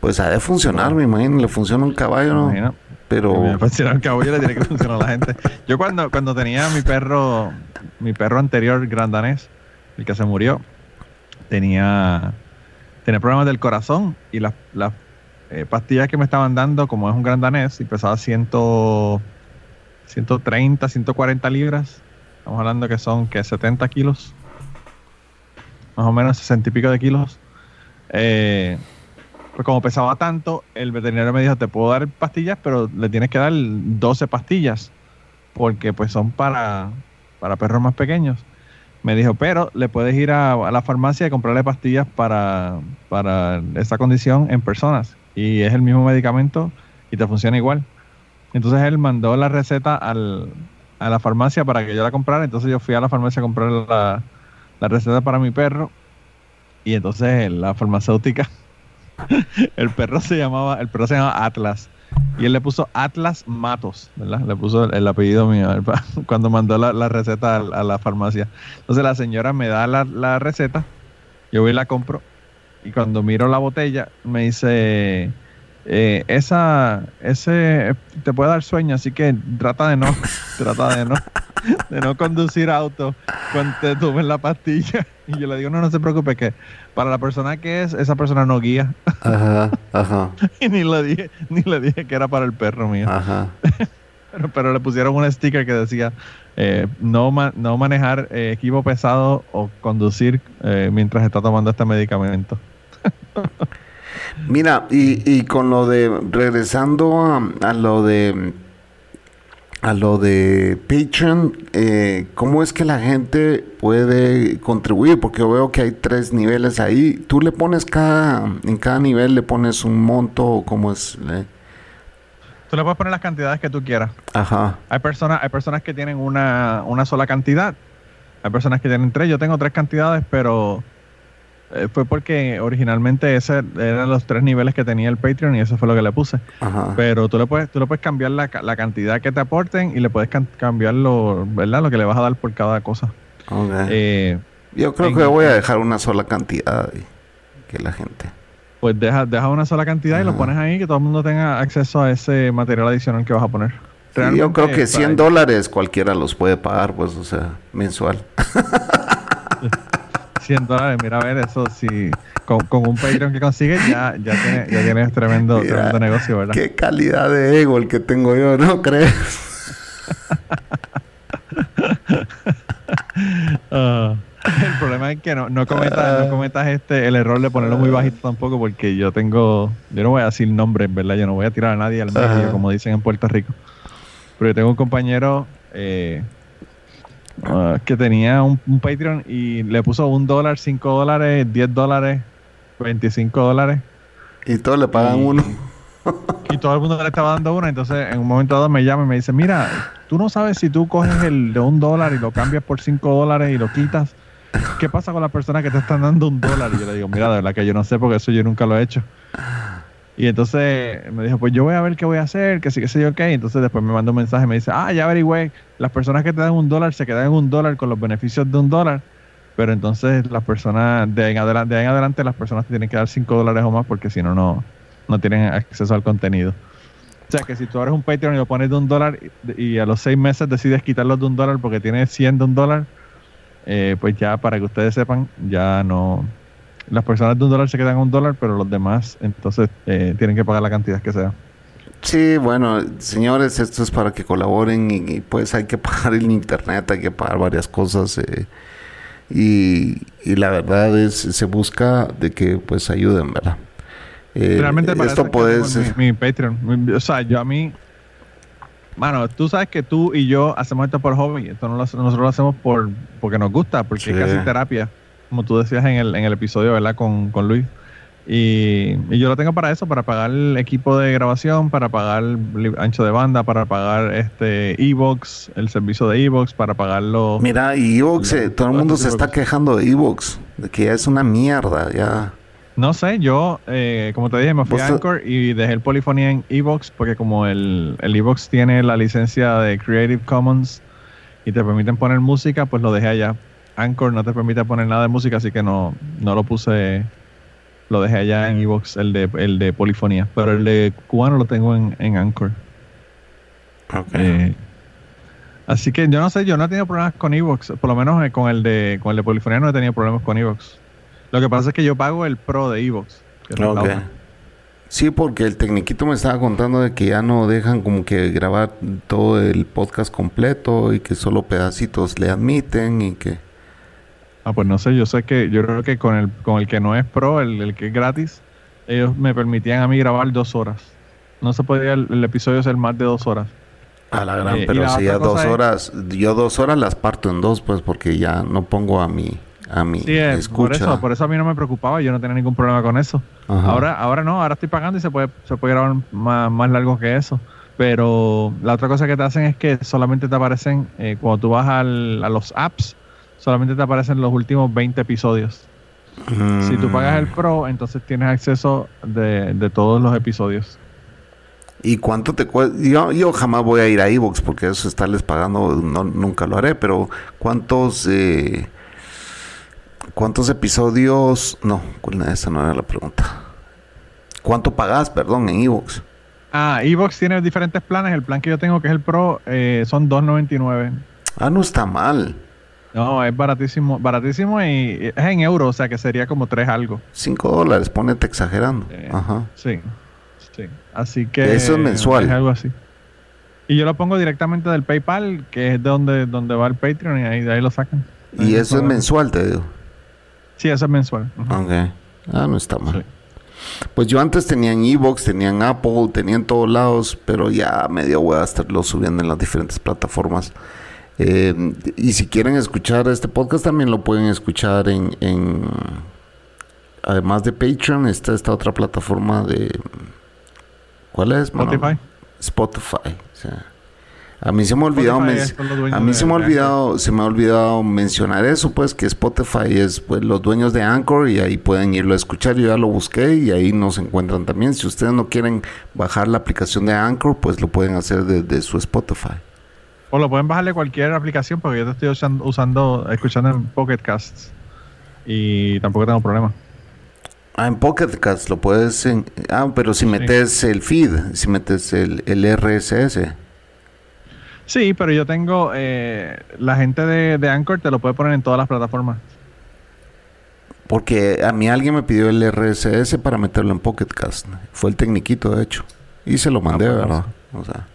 [SPEAKER 1] Pues ha de funcionar, me imagino. Le funciona un caballo, ¿no? Pero.
[SPEAKER 2] Me funciona un caballo le tiene que funcionar a la gente. Yo cuando, cuando tenía mi perro, mi perro anterior, grandanés, el que se murió, tenía, tenía problemas del corazón y las, las eh, pastillas que me estaban dando, como es un grandanés y pesaba ciento, 130, 140 libras. Estamos hablando que son que 70 kilos. Más o menos 60 y pico de kilos. Eh, pues como pesaba tanto, el veterinario me dijo, te puedo dar pastillas, pero le tienes que dar 12 pastillas. Porque pues son para, para perros más pequeños. Me dijo, pero le puedes ir a, la farmacia y comprarle pastillas para, para esa condición en personas. Y es el mismo medicamento y te funciona igual. Entonces él mandó la receta al, a la farmacia para que yo la comprara. Entonces yo fui a la farmacia a comprar la, la receta para mi perro. Y entonces la farmacéutica, <laughs> el perro se llamaba, el perro se llamaba Atlas. Y él le puso Atlas Matos, ¿verdad? Le puso el, apellido mío <laughs> cuando mandó la, receta a, la farmacia. Entonces la señora me da la, receta, yo voy y la compro. Y cuando miro la botella, me dice, eh, esa, ese te puede dar sueño, así que trata de no, trata de no, <laughs> <laughs> de no conducir auto cuando te tomen la pastilla. Y yo le digo, no, no se preocupe, que para la persona que es, esa persona no guía. Ajá, ajá. <laughs> y ni le dije, ni le dije que era para el perro mío. Ajá. <laughs> pero, le pusieron un sticker que decía, eh, no, no manejar eh, equipo pesado o conducir mientras está tomando este medicamento.
[SPEAKER 1] Mira, y, con lo de, regresando a, lo de, a lo de Patreon, eh, ¿cómo es que la gente puede contribuir? Porque yo veo que hay tres niveles ahí. ¿Tú le pones cada, en cada nivel le pones un monto o cómo es?
[SPEAKER 2] Tú le puedes poner las cantidades que tú quieras. Ajá. Hay personas, hay personas que tienen una, una sola cantidad. Hay personas que tienen tres. Yo tengo tres cantidades, pero fue porque originalmente ese eran los tres niveles que tenía el Patreon y eso fue lo que le puse. Pero tú le puedes, tú le puedes cambiar la, la cantidad que te aporten y le puedes cambiar lo, ¿verdad? lo que le vas a dar por cada cosa.
[SPEAKER 1] Eh, Yo creo que voy a dejar una sola cantidad que la gente.
[SPEAKER 2] Pues deja, deja una sola cantidad y lo pones ahí que todo el mundo tenga acceso a ese material adicional que vas a poner.
[SPEAKER 1] yo creo que 100 dólares cualquiera los puede pagar, pues, o sea, mensual. <laughs>
[SPEAKER 2] 100 dólares, mira a ver eso, si con, un Patreon que consigues ya, ya, tienes, ya tienes tremendo, tremendo negocio, ¿verdad?
[SPEAKER 1] Qué calidad de ego el que tengo yo, ¿no crees? <laughs>
[SPEAKER 2] Ah, el problema es que no, no cometas, no cometas este, el error de ponerlo muy bajito tampoco, porque yo tengo, yo no voy a decir nombres, ¿verdad? Yo no voy a tirar a nadie al medio, como dicen en Puerto Rico. Pero yo tengo un compañero eh, Ah, que tenía un, Patreon y le puso un dólar, cinco dólares, diez dólares, veinticinco dólares.
[SPEAKER 1] Y todos le pagan uno.
[SPEAKER 2] y todo el mundo le estaba dando uno. Entonces, en un momento dado me llama y me dice: Mira, tú no sabes si tú coges el de un dólar y lo cambias por cinco dólares y lo quitas. ¿Qué pasa con las personas que te están dando un dólar? Y yo le digo: Mira, de verdad que yo no sé porque eso yo nunca lo he hecho. Y entonces me dijo, pues yo voy a ver qué voy a hacer, que sí, que sé yo qué. Entonces después me mandó un mensaje y me dice, ah, ya averigüé, las personas que te dan un dólar se quedan en un dólar con los beneficios de un dólar. Pero entonces las personas, de en adelante, de en adelante las personas te tienen que dar cinco dólares o más porque si no, no tienen acceso al contenido. O sea que si tú eres un Patreon y lo pones de un dólar y, a los seis meses decides quitarlo de un dólar porque tienes 100 de un dólar, eh, pues ya para que ustedes sepan, ya no, las personas de un dólar se quedan un dólar, pero los demás entonces eh, tienen que pagar la cantidad que sea.
[SPEAKER 1] Sí, bueno, señores, esto es para que colaboren y, pues hay que pagar el internet, hay que pagar varias cosas eh, y, la verdad es se busca de que pues ayuden, ¿verdad?
[SPEAKER 2] Eh, Realmente esto puede ser mi, Patreon, o sea, yo a mí, bueno, tú sabes que tú y yo hacemos esto por hobby, esto no nosotros lo hacemos por porque nos gusta, porque es casi terapia como tú decías en el, en el episodio, ¿verdad? Con, con Luis. Y, yo lo tengo para eso, para pagar el equipo de grabación, para pagar ancho de banda, para pagar este Evox, el servicio de Evox, para pagarlo.
[SPEAKER 1] Mira, y Evox, eh, todo el mundo se está quejando de Evox, de que ya es una mierda, ya.
[SPEAKER 2] No sé, yo, eh, como te dije, me fui a Anchor y dejé el polifonía en Evox, porque como el, el Evox tiene la licencia de Creative Commons y te permiten poner música, pues lo dejé allá. Anchor no te permite poner nada de música, así que no, no lo puse, lo dejé allá en Evox, el de, el de polifonía, pero el de cubano lo tengo en, en Anchor. Eh, así que yo no sé, yo no he tenido problemas con Evox, por lo menos eh, con el de con el de polifonía no he tenido problemas con Evox. Lo que pasa es que yo pago el Pro de Evox.
[SPEAKER 1] Sí, porque el tecniquito me estaba contando de que ya no dejan como que grabar todo el podcast completo y que solo pedacitos le admiten y que...
[SPEAKER 2] Ah, pues no sé, yo sé que, yo creo que con el, con el que no es pro, el, el que es gratis, ellos me permitían a mí grabar dos horas. No se podía el, episodio ser más de dos horas.
[SPEAKER 1] A la gran, eh, pero si ya dos horas, yo dos horas las parto en dos, pues porque ya no pongo a mi, a mi sí,
[SPEAKER 2] Por eso, por eso a mí no me preocupaba, yo no tenía ningún problema con eso. Ahora, ahora no, ahora estoy pagando y se puede, se puede grabar más, más largo que eso. Pero la otra cosa que te hacen es que solamente te aparecen, eh, cuando tú vas al, a los apps, solamente te aparecen los últimos 20 episodios. Si tú pagas el mm. Pro, entonces tienes acceso de, de todos los episodios.
[SPEAKER 1] ¿Y cuánto te cuesta? Yo, yo, jamás voy a ir a Evox porque eso estarles pagando, no, nunca lo haré, pero ¿cuántos eh, cuántos episodios? No, esa no era la pregunta. ¿Cuánto pagas, perdón, en Evox?
[SPEAKER 2] Ah, Evox tiene diferentes planes. El plan que yo tengo, que es el Pro, eh, son 2.99.
[SPEAKER 1] Ah, no está mal.
[SPEAKER 2] No, es baratísimo, baratísimo y es en euros, o sea que sería como tres algo.
[SPEAKER 1] Cinco dólares, ponete exagerando. Eh, Ajá.
[SPEAKER 2] Sí, sí. Así que...
[SPEAKER 1] Eso es mensual.
[SPEAKER 2] Es algo así. Y yo lo pongo directamente del PayPal, que es donde, donde va el Patreon y ahí, de ahí lo sacan.
[SPEAKER 1] y eso es mensual, te digo.
[SPEAKER 2] Sí, eso es mensual.
[SPEAKER 1] Ok. Ah, no está mal. Pues yo antes tenía en Evox, tenía en Apple, tenía en todos lados, pero ya medio voy a estarlo subiendo en las diferentes plataformas. Eh, y si quieren escuchar este podcast, también lo pueden escuchar en, en además de Patreon, está esta otra plataforma de... ¿Cuál es?
[SPEAKER 2] Spotify.
[SPEAKER 1] Spotify. a mí se me ha olvidado, a mí se me ha olvidado, se me ha olvidado mencionar eso, pues que Spotify es pues, los dueños de Anchor y ahí pueden irlo a escuchar. Yo ya lo busqué y ahí nos encuentran también. Si ustedes no quieren bajar la aplicación de Anchor, pues lo pueden hacer desde su Spotify.
[SPEAKER 2] O lo pueden bajarle cualquier aplicación porque yo te estoy usando, escuchando en Pocket Casts y tampoco tengo problema.
[SPEAKER 1] Ah, en Pocket Casts lo puedes. ah, pero si metes el feed, si metes el, el RSS.
[SPEAKER 2] Sí, pero yo tengo. Eh, la gente de, de, Anchor te lo puede poner en todas las plataformas.
[SPEAKER 1] Porque a mí alguien me pidió el RSS para meterlo en Pocket Cast. Fue el tecniquito, de hecho. Y se lo mandé, ah, pues, ¿verdad? O sea.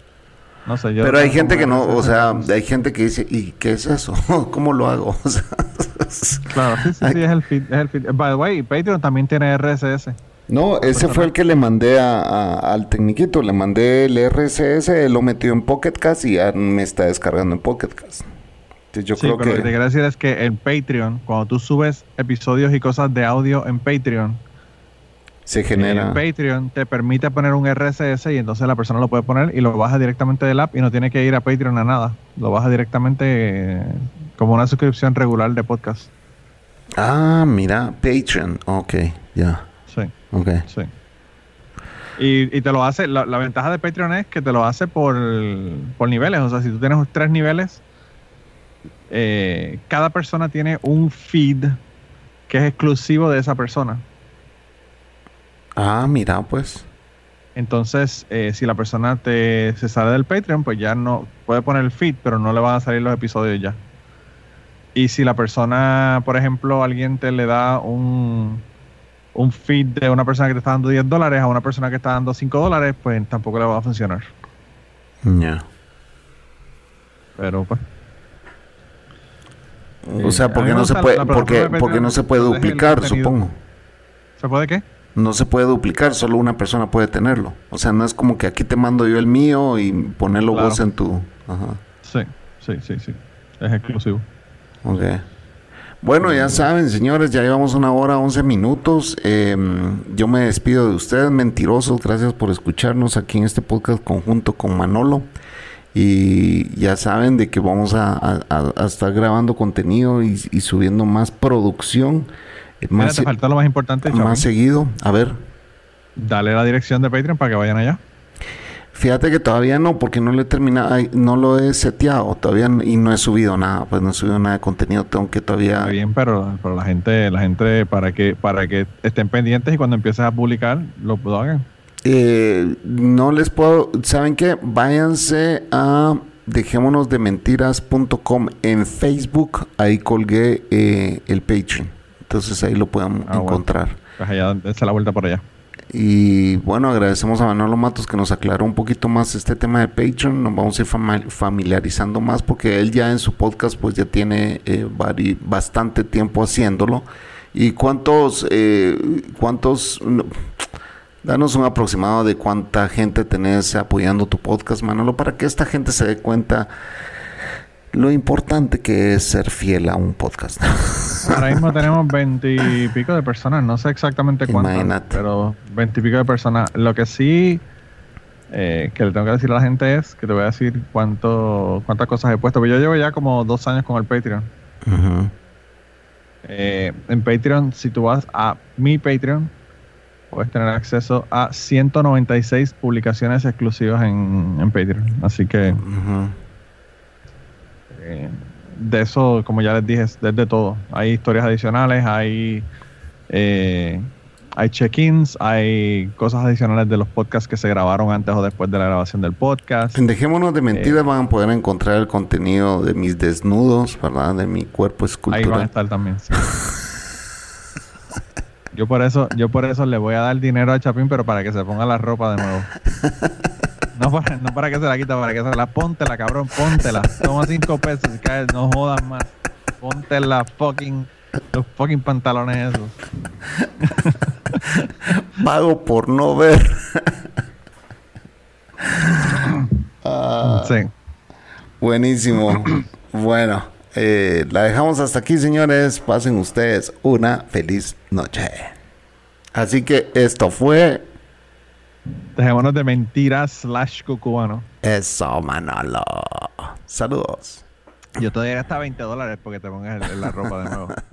[SPEAKER 1] Pero hay gente que no, o sea, hay gente que dice, ¿y qué es eso? <laughs> ¿Cómo lo hago? <laughs>
[SPEAKER 2] claro, sí, sí, sí, es el feed, es el feed. By the way, Patreon también tiene RSS.
[SPEAKER 1] No, ese fue el que le mandé a, al tecniquito, le mandé el RSS, lo metió en Pocket y ya me está descargando en Pocket
[SPEAKER 2] yo creo que... lo que te quiero decir es que en Patreon, cuando tú subes episodios y cosas de audio en Patreon,
[SPEAKER 1] se genera.
[SPEAKER 2] En Patreon te permite poner un RSS y entonces la persona lo puede poner y lo baja directamente del app y no tiene que ir a Patreon a nada. Lo baja directamente eh, como una suscripción regular de podcast.
[SPEAKER 1] Ah, mira, Patreon. Ok, ya.
[SPEAKER 2] Sí. Ok. Sí. Y, te lo hace, la, ventaja de Patreon es que te lo hace por, por niveles. O sea, si tú tienes tres niveles, eh, cada persona tiene un feed que es exclusivo de esa persona.
[SPEAKER 1] Ah, mira, pues.
[SPEAKER 2] Entonces, eh, si la persona te, se sale del Patreon, pues ya no puede poner el feed, pero no le van a salir los episodios ya. Y si la persona, por ejemplo, alguien te le da un, un feed de una persona que te está dando 10 dólares a una persona que está dando 5 dólares, pues tampoco le va a funcionar.
[SPEAKER 1] Ya.
[SPEAKER 2] Pero pues.
[SPEAKER 1] O sea, porque no se puede, porque, porque no se puede duplicar, supongo.
[SPEAKER 2] ¿Se puede qué?
[SPEAKER 1] No se puede duplicar, solo una persona puede tenerlo. O sea, no es como que aquí te mando yo el mío y ponerlo vos en tu... Ajá.
[SPEAKER 2] Sí, sí, sí, sí. Es exclusivo.
[SPEAKER 1] Ok. Bueno, ya saben, señores, ya llevamos una hora, once minutos. Em, yo me despido de ustedes, mentirosos. Gracias por escucharnos aquí en este podcast conjunto con Manolo. Y ya saben de que vamos a, estar grabando contenido y subiendo más producción.
[SPEAKER 2] Más, te falta lo más importante.
[SPEAKER 1] Más seguido, a ver.
[SPEAKER 2] Dale la dirección de Patreon para que vayan allá.
[SPEAKER 1] Fíjate que todavía no, porque no lo he terminado, no lo he seteado todavía y no he subido nada, pues no he subido nada de contenido, tengo que todavía.
[SPEAKER 2] Está bien, pero, pero la gente, la gente para que para que estén pendientes y cuando empieces a publicar lo, hagan.
[SPEAKER 1] Eh, no les puedo, ¿saben qué? Váyanse a dejémonos de mentiras.com en Facebook, ahí colgué eh, el Patreon. Entonces ahí lo puedan ah, encontrar.
[SPEAKER 2] Pues allá, la vuelta por allá.
[SPEAKER 1] Y bueno, agradecemos a Manolo Matos que nos aclaró un poquito más este tema de Patreon. Nos vamos a ir familiarizando más porque él ya en su podcast pues ya tiene eh, bastante tiempo haciéndolo. ¿Y cuántos, eh, cuántos, danos un aproximado de cuánta gente tenés apoyando tu podcast, Manolo, para que esta gente se dé cuenta lo importante que es ser fiel a un podcast. <laughs>
[SPEAKER 2] Ahora mismo tenemos veintipico de personas, no sé exactamente cuántas, pero veintipico de personas. Lo que sí eh, que le tengo que decir a la gente es que te voy a decir cuánto, cuántas cosas he puesto. Pero yo llevo ya como dos años con el Patreon. Eh, en Patreon, si tú vas a mi Patreon, puedes tener acceso a 196 publicaciones exclusivas en, Patreon. Así que eh, de eso, como ya les dije, es de todo. Hay historias adicionales, hay, eh, hay check-ins, hay cosas adicionales de los podcasts que se grabaron antes o después de la grabación del podcast.
[SPEAKER 1] En Dejémonos de Mentiras eh, van a poder encontrar el contenido de mis desnudos, ¿verdad? De mi cuerpo escultural.
[SPEAKER 2] Ahí van a estar también, Yo por eso, yo por eso le voy a dar dinero a Chapín, pero para que se ponga la ropa de nuevo. <laughs> No para, no para que se la quita, para que se la póntela, cabrón, póntela. Toma cinco pesos y caes, no jodas más. Ponte la fucking, los fucking pantalones esos. <laughs>
[SPEAKER 1] Pago por no ver. <laughs>
[SPEAKER 2] Ah, sí.
[SPEAKER 1] Buenísimo. bueno, eh, la dejamos hasta aquí, señores. Pasen ustedes una feliz noche. Así que esto fue
[SPEAKER 2] Dejémonos de mentiras slash cucubano.
[SPEAKER 1] Eso, Manolo. Saludos.
[SPEAKER 2] Yo te daría hasta 20 dólares porque te pongas la ropa de nuevo. <laughs>